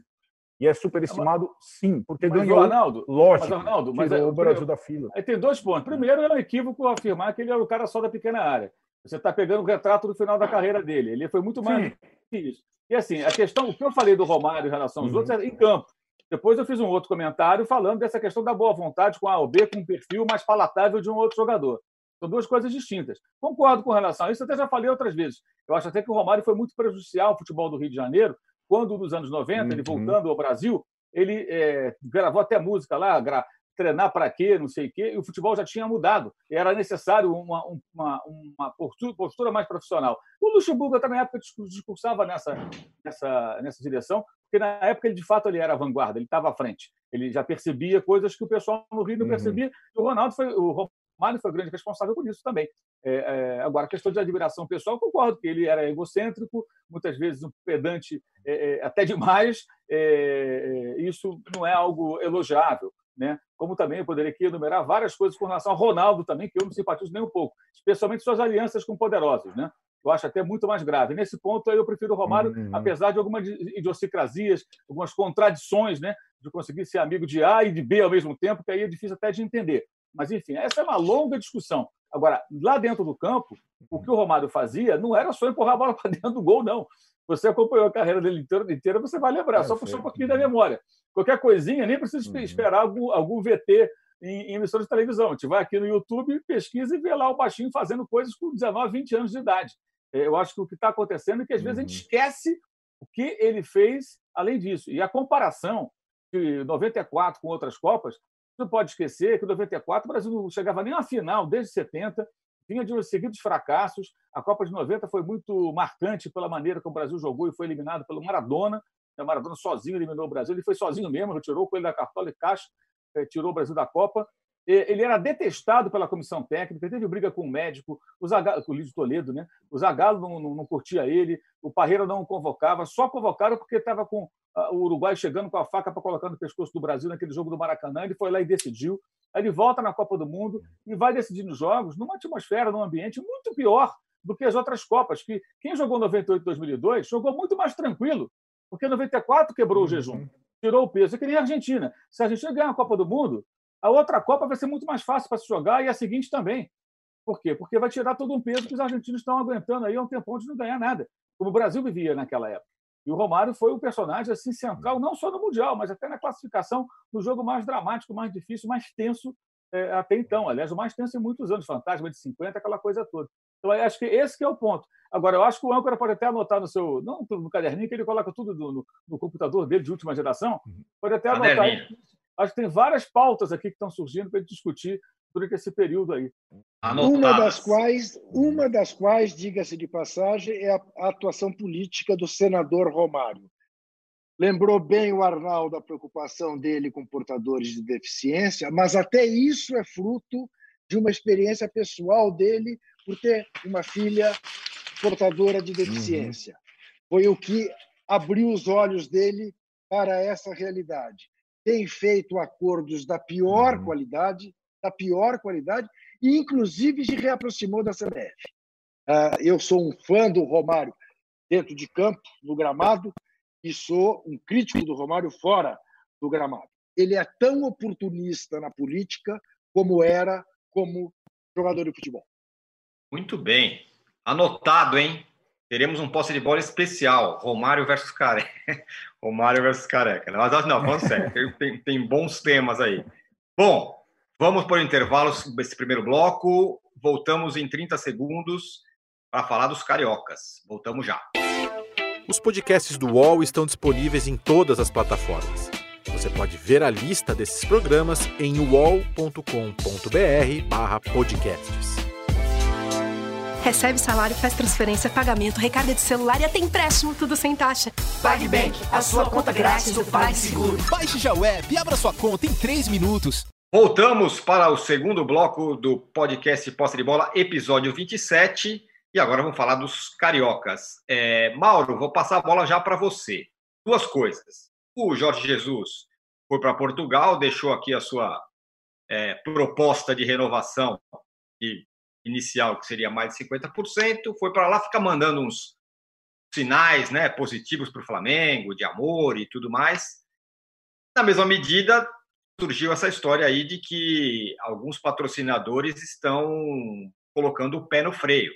[SPEAKER 3] E é superestimado, sim, porque mas, ganhou.
[SPEAKER 4] Arnaldo,
[SPEAKER 3] lógico,
[SPEAKER 4] mas, Arnaldo, mas é,
[SPEAKER 3] o Brasil da fila.
[SPEAKER 4] Aí tem dois pontos. Primeiro, é um equívoco afirmar que ele é o cara só da pequena área. Você está pegando o retrato do final da carreira dele. Ele foi muito mais sim. que isso. E assim, a questão, o que eu falei do Romário em relação aos uhum. outros é em campo. Depois eu fiz um outro comentário falando dessa questão da boa vontade com A ou B, com um perfil mais palatável de um outro jogador. São duas coisas distintas. Concordo com relação a isso, até já falei outras vezes. Eu acho até que o Romário foi muito prejudicial ao futebol do Rio de Janeiro, quando, nos anos 90, uhum. ele voltando ao Brasil, ele é, gravou até música lá, gra treinar para quê, não sei o quê, e o futebol já tinha mudado. Era necessário uma, uma, uma postura, mais profissional. O Luxemburgo também na época discursava nessa, nessa, nessa direção, porque na época ele de fato ele era a vanguarda, ele estava à frente. Ele já percebia coisas que o pessoal no Rio não uhum. percebia. E o Ronaldo foi o Romário foi o grande responsável por isso também. É, é, agora, a questão de admiração pessoal, concordo que ele era egocêntrico, muitas vezes um pedante é, é até demais. É, é, isso não é algo elogiável né? Como também eu poderia aqui enumerar várias coisas com relação ao Ronaldo também, que eu não simpatizo nem um pouco, especialmente suas alianças com poderosos, né? Eu acho até muito mais grave. Nesse ponto, eu prefiro o Romário, uhum. apesar de algumas idiosincrasias, algumas contradições, né? De conseguir ser amigo de A e de B ao mesmo tempo, que aí é difícil até de entender. Mas, enfim, essa é uma longa discussão. Agora, lá dentro do campo, o que o Romário fazia não era só empurrar a bola para dentro do gol, não. Você acompanhou a carreira dele inteira, inteira você vai lembrar, é, só puxou um pouquinho da memória. Qualquer coisinha, nem precisa uhum. esperar algum, algum VT em, em emissora de televisão. A gente vai aqui no YouTube, pesquisa e vê lá o baixinho fazendo coisas com 19, 20 anos de idade. É, eu acho que o que está acontecendo é que às vezes a gente uhum. esquece o que ele fez além disso. E a comparação de 94 com outras Copas, você não pode esquecer que em 94 o Brasil não chegava nem à final desde 70, vinha de uns seguidos fracassos. A Copa de 90 foi muito marcante pela maneira como o Brasil jogou e foi eliminado pelo Maradona. O Maradona sozinho eliminou o Brasil. Ele foi sozinho mesmo, retirou o coelho da cartola e caixa, eh, tirou o Brasil da Copa. ele era detestado pela comissão técnica, teve briga com o médico, o, com o Lídio Toledo, né? o Zagallo não, não, não, curtia ele, o Parreira não o convocava, só convocaram porque estava com o Uruguai chegando com a faca para colocar no pescoço do Brasil naquele jogo do Maracanã, ele foi lá e decidiu. Aí ele volta na Copa do Mundo e vai decidindo jogos numa atmosfera, num ambiente muito pior do que as outras Copas, que quem jogou 98 2002 jogou muito mais tranquilo, porque 94 quebrou o jejum, uhum. tirou o peso. É que nem a Argentina. Se a Argentina ganhar a Copa do Mundo, a outra Copa vai ser muito mais fácil para se jogar e a seguinte também. Por quê? Porque vai tirar todo um peso que os argentinos estão aguentando aí há um tempão de não ganhar nada, como o Brasil vivia naquela época. E o Romário foi um personagem assim central, não só no Mundial, mas até na classificação no jogo mais dramático, mais difícil, mais tenso é, até então. Aliás, o mais tenso em muitos anos, fantasma de 50, aquela coisa toda. Então, acho que esse que é o ponto. Agora, eu acho que o âncora pode até anotar no seu. Não no caderninho, que ele coloca tudo no, no, no computador dele de última geração. Uhum. Pode até anotar. Acho que tem várias pautas aqui que estão surgindo para discutir durante esse período aí.
[SPEAKER 2] Uma das quais, uma das quais, diga-se de passagem, é a atuação política do senador Romário. Lembrou bem o Arnaldo a preocupação dele com portadores de deficiência, mas até isso é fruto de uma experiência pessoal dele por ter uma filha portadora de deficiência. Uhum. Foi o que abriu os olhos dele para essa realidade tem feito acordos da pior uhum. qualidade, da pior qualidade, e inclusive se reaproximou da CBF. Uh, ah, eu sou um fã do Romário dentro de campo, no gramado, e sou um crítico do Romário fora do gramado. Ele é tão oportunista na política como era como jogador de futebol.
[SPEAKER 1] Muito bem. Anotado, hein? teremos um posse de bola especial, Romário versus Careca. Romário versus Careca. Mas não, falando sério, tem, tem, bons temas aí. Bom, vamos por intervalos desse primeiro bloco. Voltamos em 30 segundos para falar dos cariocas. Voltamos já.
[SPEAKER 5] Os podcasts do UOL estão disponíveis em todas as plataformas. Você pode ver a lista desses programas em uol.com.br/podcasts.
[SPEAKER 6] Recebe salário, faz transferência, pagamento, recarga de celular e até empréstimo, tudo sem taxa.
[SPEAKER 7] PagBank, a sua conta grátis do PagSeguro.
[SPEAKER 8] Baixe já o app e abra sua conta em 3 minutos.
[SPEAKER 1] Voltamos para o segundo bloco do podcast Posse de Bola, episódio 27. E agora vamos falar dos cariocas. É, Mauro, vou passar a bola já para você. Duas coisas. O Jorge Jesus foi para Portugal, deixou aqui a sua é, proposta de renovação, e inicial, que seria mais de 50%, foi para lá ficar mandando uns sinais né, positivos para o Flamengo, de amor e tudo mais. Na mesma medida, surgiu essa história aí de que alguns patrocinadores estão colocando o pé no freio.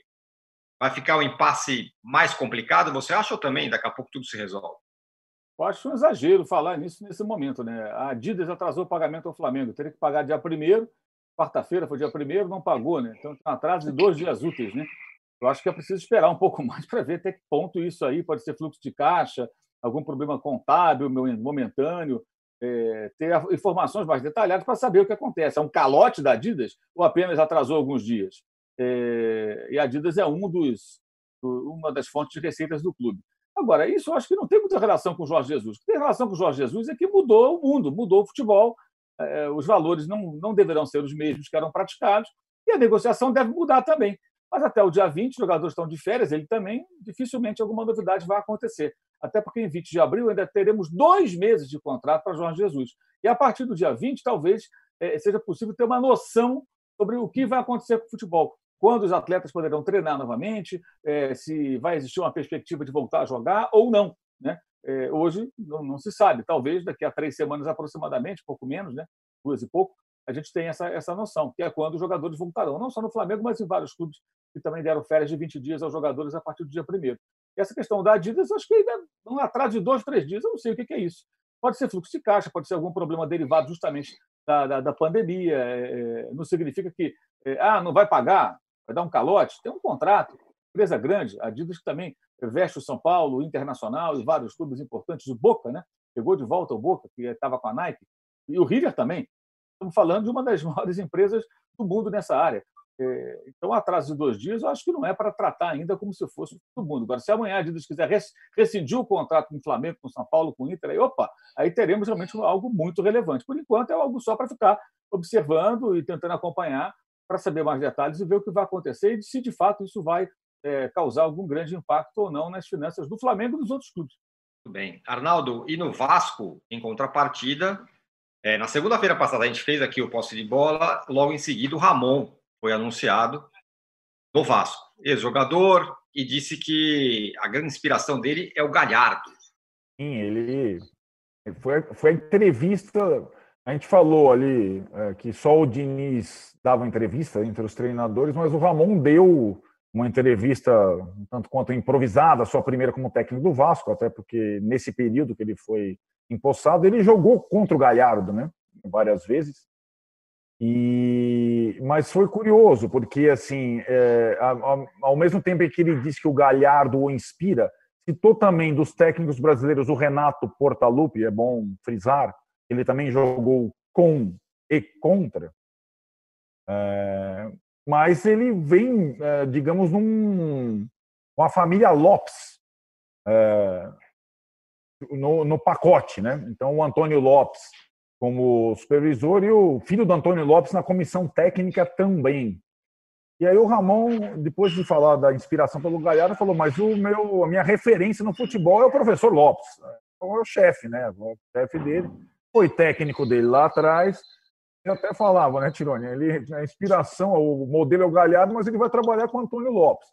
[SPEAKER 1] Vai ficar um impasse mais complicado, você acha ou também daqui a pouco tudo se resolve?
[SPEAKER 4] Eu acho um exagero falar nisso nesse momento. Né? A Adidas atrasou o pagamento ao Flamengo, teria que pagar dia primeiro quarta-feira, foi dia primeiro, não pagou, né? Então, tem um atraso de dois dias úteis, né? Eu acho que é preciso esperar um pouco mais para ver até que ponto isso aí pode ser fluxo de caixa, algum problema contábil momentâneo, é, ter informações mais detalhadas para saber o que acontece. É um calote da Adidas ou apenas atrasou alguns dias? É, e a Adidas é um dos, uma das fontes de receitas do clube. Agora, isso eu acho que não tem muita relação com o Jorge Jesus. O que tem relação com o Jorge Jesus é que mudou o mundo, mudou o futebol, é, os valores não, não deverão ser os mesmos que eram praticados e a negociação deve mudar também. Mas até o dia 20, os jogadores estão de férias, ele também, dificilmente alguma novidade vai acontecer. Até porque em 20 de abril ainda teremos dois meses de contrato para Jorge Jesus. E a partir do dia 20, talvez é, seja possível ter uma noção sobre o que vai acontecer com o futebol. Quando os atletas poderão treinar novamente, é, se vai existir uma perspectiva de voltar a jogar ou não. Né? É, hoje não, se sabe. Talvez daqui a três semanas aproximadamente, pouco menos, né? duas e pouco, a gente tem essa, essa noção, que é quando os jogadores voltarão, não só no Flamengo, mas em vários clubes que também deram férias de 20 dias aos jogadores a partir do dia primeiro. Essa questão da Adidas, acho que ainda não atrás de dois, três dias, eu não sei o que é isso. Pode ser fluxo de caixa, pode ser algum problema derivado justamente da, da, da pandemia. É, é não significa que é, ah, não vai pagar, vai dar um calote. Tem um contrato, empresa grande, a Adidas que também veste o São Paulo, o Internacional e vários clubes importantes, o Boca, né? Pegou de volta o Boca, que estava com a Nike, e o River também. Estamos falando de uma das maiores empresas do mundo nessa área. É, então, atraso de dois dias, eu acho que não é para tratar ainda como se fosse todo mundo. Agora, se amanhã a Adidas quiser rescindir o contrato com o Flamengo, com o São Paulo, com o Inter, aí, opa, aí teremos realmente algo muito relevante. Por enquanto, é algo só para ficar observando e tentando acompanhar para saber mais detalhes e ver o que vai acontecer e se de fato isso vai é, causar algum grande impacto ou não nas finanças do Flamengo e dos outros clubes.
[SPEAKER 1] Muito bem. Arnaldo, e no Vasco, em contrapartida, é, na segunda-feira passada a gente fez aqui o posse de bola, logo em seguida o Ramon foi anunciado no Vasco. Ex-jogador e disse que a grande inspiração dele é o Galhardo.
[SPEAKER 3] Sim, ele foi, foi a entrevista. A gente falou ali é, que só o Diniz dava entrevista entre os treinadores, mas o Ramon deu uma entrevista tanto quanto improvisada, sua primeira como técnico do Vasco, até porque nesse período que ele foi empossado, ele jogou contra o Galhardo, né? Várias vezes. E, mas foi curioso, porque assim, é, ao, mesmo tempo que ele disse que o Galhardo o inspira, citou também dos técnicos brasileiros o Renato Portaluppi, é bom frisar, ele também jogou com e contra. É, mas ele vem, é, digamos, num, com a família Lopes é, no, no pacote, né? Então o Antônio Lopes como supervisor e o filho do Antônio Lopes na comissão técnica também. E aí o Ramon, depois de falar da inspiração pelo Galhardo, falou: mas o meu, a minha referência no futebol é o professor Lopes. Então é o chefe, né? O chefe dele. Foi técnico dele lá atrás. Eu até falava, né, Tironi? Ele, a inspiração, o modelo é o Galhardo, mas ele vai trabalhar com o Antônio Lopes.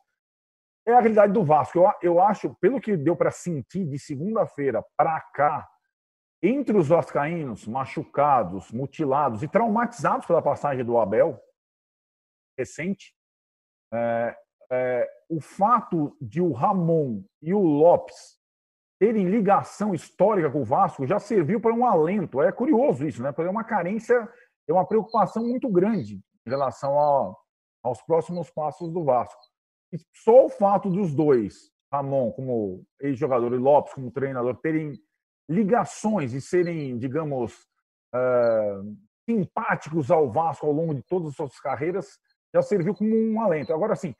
[SPEAKER 3] É a realidade do Vasco. Eu, eu acho, pelo que deu para sentir de segunda-feira para cá, entre os vascaínos machucados, mutilados e traumatizados pela passagem do Abel recente, é, é, o fato de o Ramon e o Lopes terem ligação histórica com o Vasco já serviu para um alento. É curioso isso, né? Porque é uma carência, é uma preocupação muito grande em relação a, aos próximos passos do Vasco. E só o fato dos dois, Ramon como ex-jogador e Lopes como treinador, terem ligações e serem, digamos, uh, simpáticos ao Vasco ao longo de todas as suas carreiras, já serviu como um alento. Agora, assim,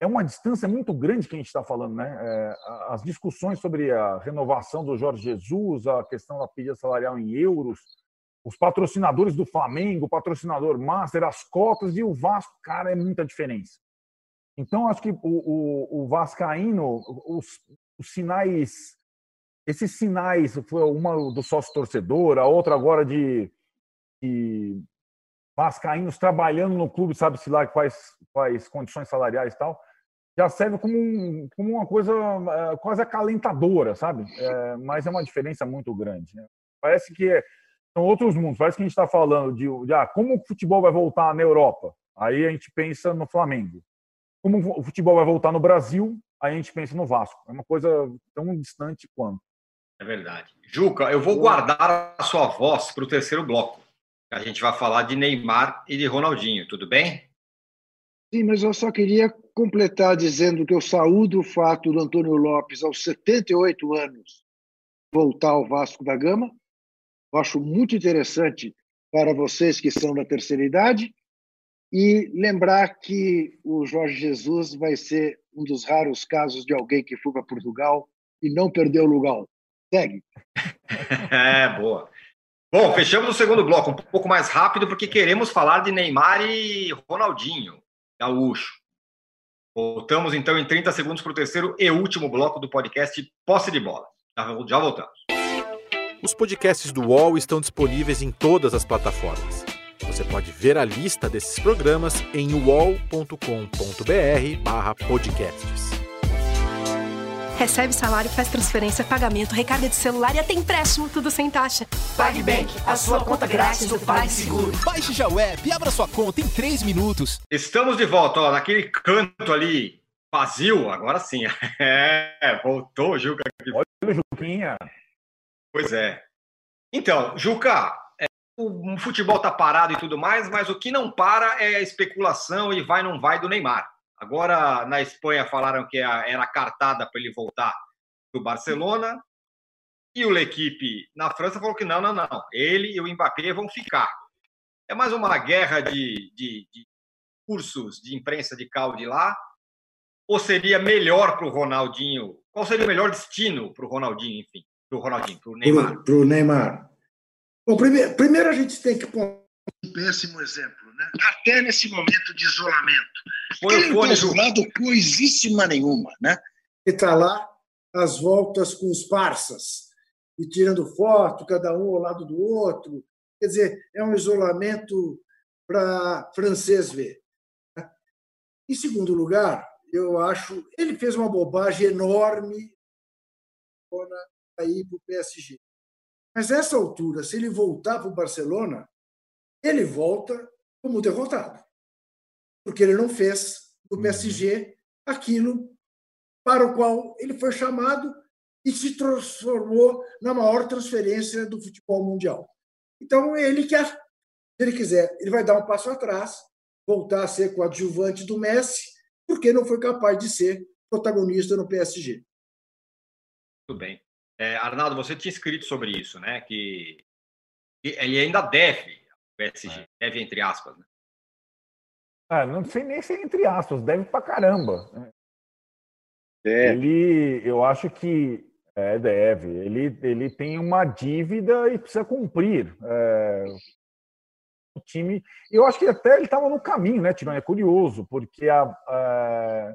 [SPEAKER 3] é uma distância muito grande que a gente está falando, né? É, as discussões sobre a renovação do Jorge Jesus, a questão da pedida salarial em euros, os patrocinadores do Flamengo, o patrocinador Master, as cotas e o Vasco, cara, é muita diferença. Então, acho que o, o, o Vascaíno, os, os sinais esses sinais, uma do sócio torcedor, a outra agora de, de vascaínos trabalhando no clube, sabe-se lá quais, quais condições salariais e tal, já serve como, um, como uma coisa é, quase acalentadora, sabe? É, mas é uma diferença muito grande. Né? Parece que é, são outros mundos. Parece que a gente está falando de, de ah, como o futebol vai voltar na Europa. Aí a gente pensa no Flamengo. Como o futebol vai voltar no Brasil, aí a gente pensa no Vasco. É uma coisa tão distante quanto.
[SPEAKER 1] É verdade. Juca, eu vou guardar a sua voz para o terceiro bloco. A gente vai falar de Neymar e de Ronaldinho, tudo bem?
[SPEAKER 2] Sim, mas eu só queria completar dizendo que eu saúdo o fato do Antônio Lopes, aos 78 anos, voltar ao Vasco da Gama. Eu acho muito interessante para vocês que são da terceira idade. E lembrar que o Jorge Jesus vai ser um dos raros casos de alguém que foi para Portugal e não perdeu o lugar. Segue.
[SPEAKER 1] é, boa. Bom, fechamos o segundo bloco um pouco mais rápido, porque queremos falar de Neymar e Ronaldinho, gaúcho. Voltamos então em 30 segundos para o terceiro e último bloco do podcast Posse de Bola. Já, já voltamos.
[SPEAKER 5] Os podcasts do UOL estão disponíveis em todas as plataformas. Você pode ver a lista desses programas em uol.com.br/podcasts.
[SPEAKER 6] Recebe salário, faz transferência, pagamento, recarga de celular e até empréstimo, tudo sem taxa.
[SPEAKER 7] PagBank, a sua conta grátis do PagSeguro.
[SPEAKER 8] Baixe já o app e abra sua conta em 3 minutos.
[SPEAKER 1] Estamos de volta, ó, naquele canto ali vazio, agora sim. É, voltou, Juca.
[SPEAKER 3] Olha o Juquinha.
[SPEAKER 1] Pois é. Então, Juca, é, o futebol tá parado e tudo mais, mas o que não para é a especulação e vai não vai do Neymar. Agora, na Espanha, falaram que era cartada para ele voltar do Barcelona. E o L'Equipe na França falou que não, não, não. Ele e o Mbappé vão ficar. É mais uma guerra de, de, de cursos de imprensa de calde lá? Ou seria melhor para o Ronaldinho? Qual seria o melhor destino para o Ronaldinho, enfim? Para o Ronaldinho, para o Neymar?
[SPEAKER 2] Para o Neymar. Bom, primeiro, primeiro a gente tem que um péssimo exemplo, né? Até nesse momento de isolamento. Foi Ele não está isolado coisíssima nenhuma, né? Ele está lá às voltas com os parças e tirando foto, cada um ao lado do outro. Quer dizer, é um isolamento para francês ver. Em segundo lugar, eu acho ele fez uma bobagem enorme para ir para o PSG. Mas nessa altura, se ele voltar para o Barcelona, ele volta como derrotado, porque ele não fez no PSG aquilo para o qual ele foi chamado e se transformou na maior transferência do futebol mundial. Então, ele quer, se ele quiser, ele vai dar um passo atrás, voltar a ser coadjuvante do Messi, porque não foi capaz de ser protagonista no PSG.
[SPEAKER 1] Muito bem. É, Arnaldo, você tinha escrito sobre isso, né? Que ele ainda deve PSG, é. deve entre aspas. Né?
[SPEAKER 3] Ah, não sei nem se é entre aspas, deve pra caramba. É. Ele, eu acho que é, deve. Ele, ele tem uma dívida e precisa cumprir. É, o time. Eu acho que até ele estava no caminho, né, Tirone? É curioso, porque a, a,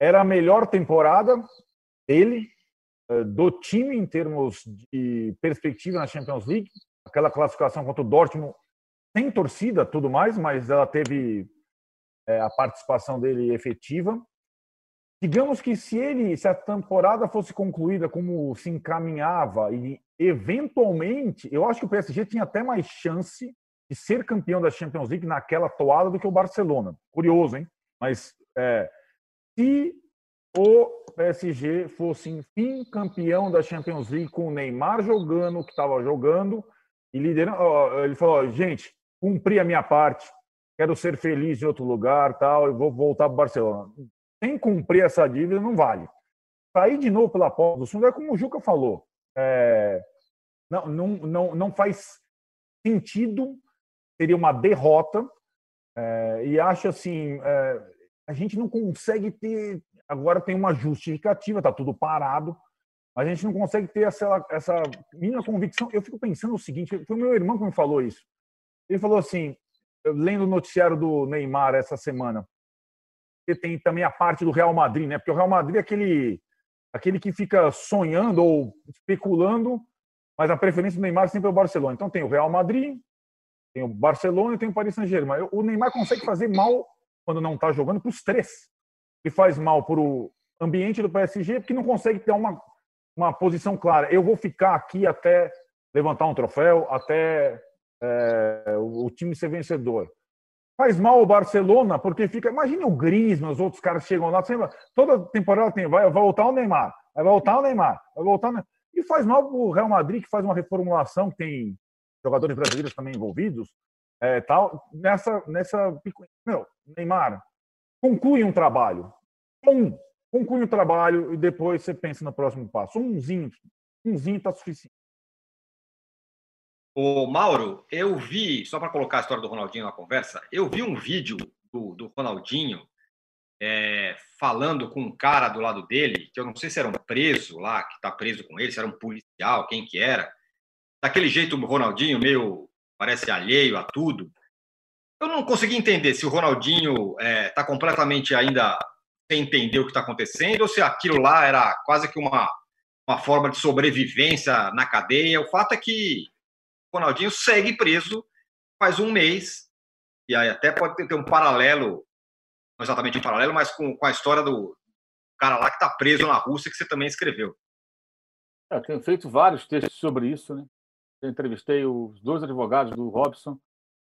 [SPEAKER 3] era a melhor temporada dele, é, do time em termos de perspectiva na Champions League. Aquela classificação contra o Dortmund, sem torcida, tudo mais, mas ela teve é, a participação dele efetiva. Digamos que se ele, se a temporada fosse concluída como se encaminhava e eventualmente, eu acho que o PSG tinha até mais chance de ser campeão da Champions League naquela toada do que o Barcelona. Curioso, hein? Mas é, se o PSG fosse, enfim, campeão da Champions League com o Neymar jogando que estava jogando e liderando, ele falou: gente, cumpri a minha parte, quero ser feliz em outro lugar, tal, eu vou voltar para Barcelona sem cumprir essa dívida não vale. Sair de novo pela porta do fundo é como o Juca falou. É, não, não, não, não faz sentido, seria uma derrota. É, e acho assim, é, a gente não consegue ter. Agora tem uma justificativa, está tudo parado, mas a gente não consegue ter essa, essa mínima convicção. Eu fico pensando o seguinte: foi meu irmão que me falou isso. Ele falou assim, lendo o noticiário do Neymar essa semana, você tem também a parte do Real Madrid, né? Porque o Real Madrid é aquele, aquele que fica sonhando ou especulando, mas a preferência do Neymar sempre é o Barcelona. Então tem o Real Madrid, tem o Barcelona e tem o Paris Saint-Germain. O Neymar consegue fazer mal quando não está jogando para os três. Ele faz mal para o ambiente do PSG porque não consegue ter uma, uma posição clara. Eu vou ficar aqui até levantar um troféu, até é, o time ser vencedor. Faz mal o Barcelona, porque fica. Imagine o Griezmann, os outros caras chegam lá, sempre, toda temporada tem, vai, vai voltar o Neymar, vai voltar o Neymar, vai voltar o Neymar. E faz mal o Real Madrid, que faz uma reformulação, que tem jogadores brasileiros também envolvidos, é, tal, nessa, nessa. Meu, Neymar, conclui um trabalho. Um, conclui um trabalho e depois você pensa no próximo passo. Umzinho, umzinho está suficiente.
[SPEAKER 1] O Mauro, eu vi, só para colocar a história do Ronaldinho na conversa, eu vi um vídeo do, do Ronaldinho é, falando com um cara do lado dele, que eu não sei se era um preso lá, que está preso com ele, se era um policial, quem que era. Daquele jeito, o Ronaldinho meio, parece alheio a tudo. Eu não consegui entender se o Ronaldinho está é, tá completamente ainda sem entender o que está acontecendo, ou se aquilo lá era quase que uma, uma forma de sobrevivência na cadeia. O fato é que Ronaldinho segue preso faz um mês, e aí até pode ter, um paralelo, não exatamente um paralelo, mas com, com a história do cara lá que está preso na Rússia, que você também escreveu.
[SPEAKER 4] É, tenho feito vários textos sobre isso, né? Eu entrevistei os dois advogados do Robson,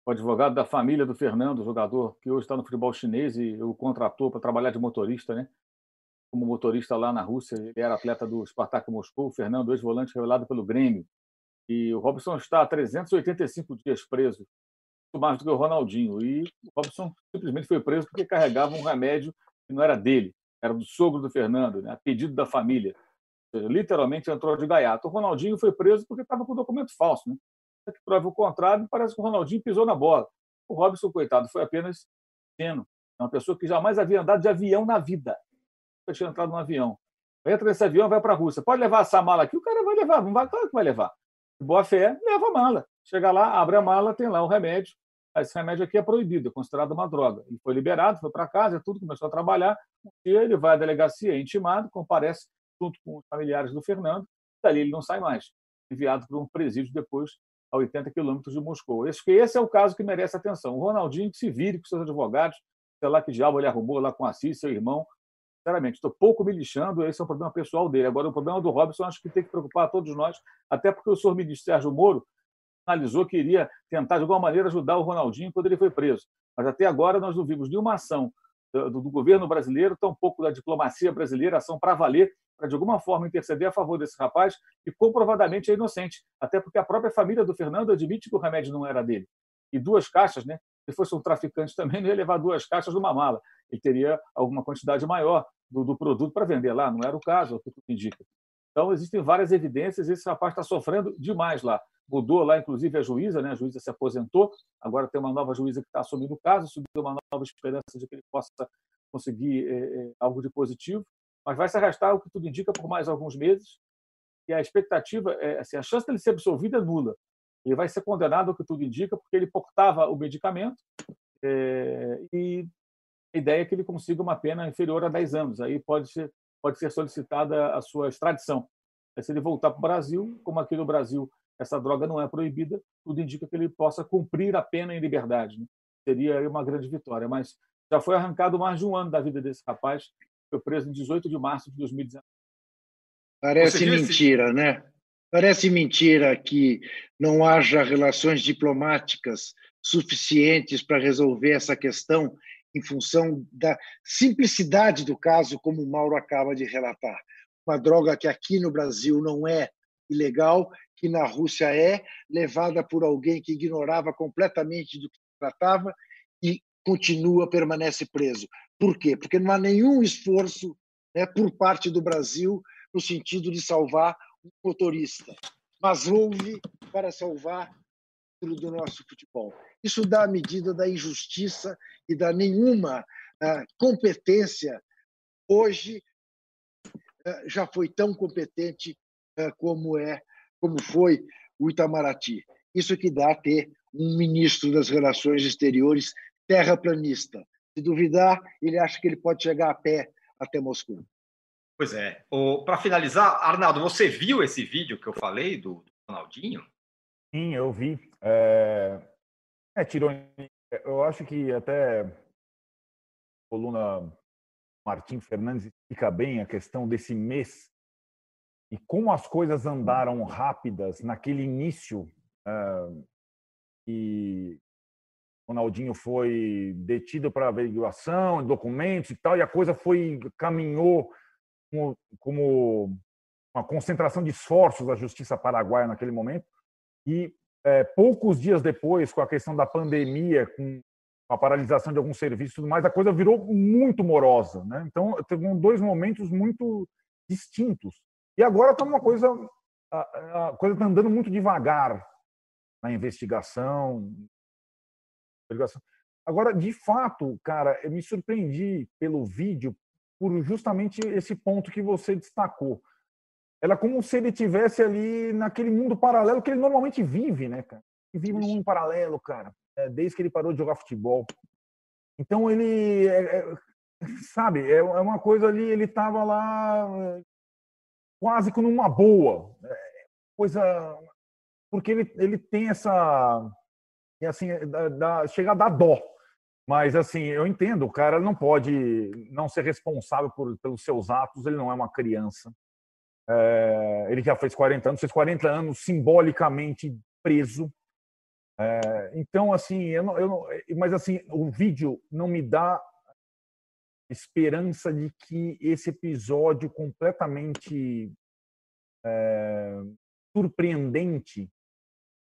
[SPEAKER 4] o advogado da família do Fernando, jogador que hoje está no futebol chinês e o contratou para trabalhar de motorista, né? Como motorista lá na Rússia, ele era atleta do Spartak Moscou, o Fernando, ex-volante revelado pelo Grêmio. E o Robson está há 385 dias preso, muito mais do que o Ronaldinho. E o Robson simplesmente foi preso porque carregava um remédio que não era dele, era do sogro do Fernando, né, a pedido da família. Literalmente entrou de gaiato. O Ronaldinho foi preso porque estava com documento falso. Né? Que prova o contrário, parece que o Ronaldinho pisou na bola. O Robson, coitado, foi apenas ingênuo. É uma pessoa que jamais havia andado de avião na vida. Nunca tinha entrado num avião. Entra nesse avião vai para a Rússia. Pode levar essa mala aqui? O cara vai levar. Não vai, claro que vai levar. Boa fé, leva a mala. Chega lá, abre a mala, tem lá um remédio. Esse remédio aqui é proibido, é considerado uma droga. Ele foi liberado, foi para casa, tudo, começou a trabalhar. Dia ele vai à delegacia, é intimado, comparece junto com os familiares do Fernando. Dali ele não sai mais. Enviado para um presídio depois a 80 quilômetros de Moscou. Esse, esse é o caso que merece atenção. O Ronaldinho que se vire com seus advogados, sei lá que diabo ele arrumou lá com Assis, seu irmão. Sinceramente, estou pouco me lixando, esse é o problema pessoal dele. Agora, o problema do Robson, acho que tem que preocupar a todos nós, até porque o senhor ministro Sérgio Moro analisou que iria tentar, de alguma maneira, ajudar o Ronaldinho quando ele foi preso. Mas até agora nós não vimos nenhuma ação do, do governo brasileiro, tampouco da diplomacia brasileira, ação para valer, para de alguma forma interceder a favor desse rapaz, que comprovadamente é inocente. Até porque a própria família do Fernando admite que o remédio não era dele. E duas caixas, né? Se fosse um traficante também, não ia levar duas caixas numa mala. Ele teria alguma quantidade maior do, do produto para vender lá. Não era o caso, é o que tudo indica. Então, existem várias evidências. Esse rapaz está sofrendo demais lá. Mudou lá, inclusive, a juíza, né? a juíza se aposentou. Agora tem uma nova juíza que está assumindo o caso. Subiu uma nova esperança de que ele possa conseguir é, algo de positivo mas vai se arrastar, o que tudo indica, por mais alguns meses. E a expectativa, é, assim, a chance dele ser absolvido é nula. Ele vai ser condenado, o que tudo indica, porque ele portava o medicamento é, e a ideia é que ele consiga uma pena inferior a 10 anos. Aí pode ser, pode ser solicitada a sua extradição. Aí, se ele voltar para o Brasil, como aqui no Brasil essa droga não é proibida, tudo indica que ele possa cumprir a pena em liberdade. Né? Seria uma grande vitória. Mas já foi arrancado mais de um ano da vida desse rapaz foi preso em 18 de março de 2019.
[SPEAKER 2] Parece mentira, né? Parece mentira que não haja relações diplomáticas suficientes para resolver essa questão em função da simplicidade do caso, como o Mauro acaba de relatar. Uma droga que aqui no Brasil não é ilegal, que na Rússia é, levada por alguém que ignorava completamente do que se tratava e continua, permanece preso. Por quê? Porque não há nenhum esforço né, por parte do Brasil no sentido de salvar um motorista, mas houve para salvar do nosso futebol. Isso dá a medida da injustiça e da nenhuma uh, competência. Hoje uh, já foi tão competente uh, como é, como foi o Itamaraty. Isso que dá a ter um ministro das Relações Exteriores terraplanista. Se duvidar, ele acha que ele pode chegar a pé até Moscou.
[SPEAKER 1] Pois é. Para finalizar, Arnaldo, você viu esse vídeo que eu falei do, Ronaldinho?
[SPEAKER 3] Sim, eu vi. É, é tirou. Eu acho que até a coluna Martim Fernandes explica bem a questão desse mês e como as coisas andaram rápidas naquele início uh, e Ronaldinho foi detido para averiguação, documentos e tal, e a coisa foi caminhou como, como uma concentração de esforços da justiça paraguaia naquele momento. E é, poucos dias depois, com a questão da pandemia, com a paralisação de alguns serviços e tudo mais, a coisa virou muito morosa. Né? Então, teve dois momentos muito distintos. E agora está uma coisa. A, a coisa está andando muito devagar na investigação, Agora, de fato, cara, eu me surpreendi pelo vídeo por justamente esse ponto que você destacou. Ela é como se ele tivesse ali naquele mundo paralelo que ele normalmente vive, né, cara? Ele vive num mundo paralelo, cara, é, desde que ele parou de jogar futebol. Então ele, é, é, sabe, é, é uma coisa ali, ele estava lá quase que numa boa, coisa, porque ele, ele tem essa e assim, dá, dá, chega a dar dó. Mas assim, eu entendo, o cara não pode não ser responsável por, pelos seus atos, ele não é uma criança. É, ele já fez 40 anos, fez 40 anos simbolicamente preso. É, então, assim, eu não, eu não, mas assim, o vídeo não me dá esperança de que esse episódio completamente é, surpreendente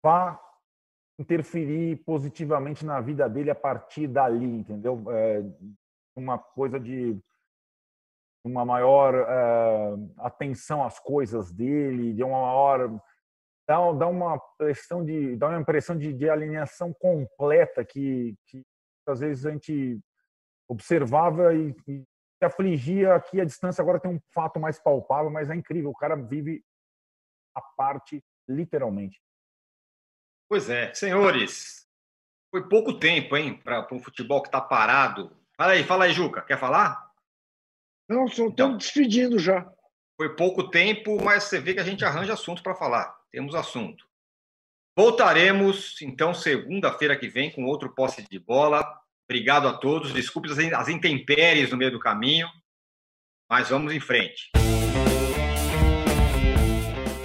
[SPEAKER 3] vá interferir positivamente na vida dele a partir dali, entendeu? É, uma coisa de uma maior é, atenção às coisas dele, de uma maior dá, dá uma impressão de dá uma impressão de, de alinhação completa que, que às vezes a gente observava e, e afligia que a distância agora tem um fato mais palpável, mas é incrível, o cara vive a parte literalmente.
[SPEAKER 1] Pois é, senhores, foi pouco tempo, hein, para um futebol que está parado. Fala aí, fala aí, Juca, quer falar?
[SPEAKER 2] Não, só estamos despedindo já.
[SPEAKER 1] Foi pouco tempo, mas você vê que a gente arranja assunto para falar. Temos assunto. Voltaremos, então, segunda-feira que vem com outro posse de bola. Obrigado a todos. Desculpe as intempéries no meio do caminho, mas vamos em frente.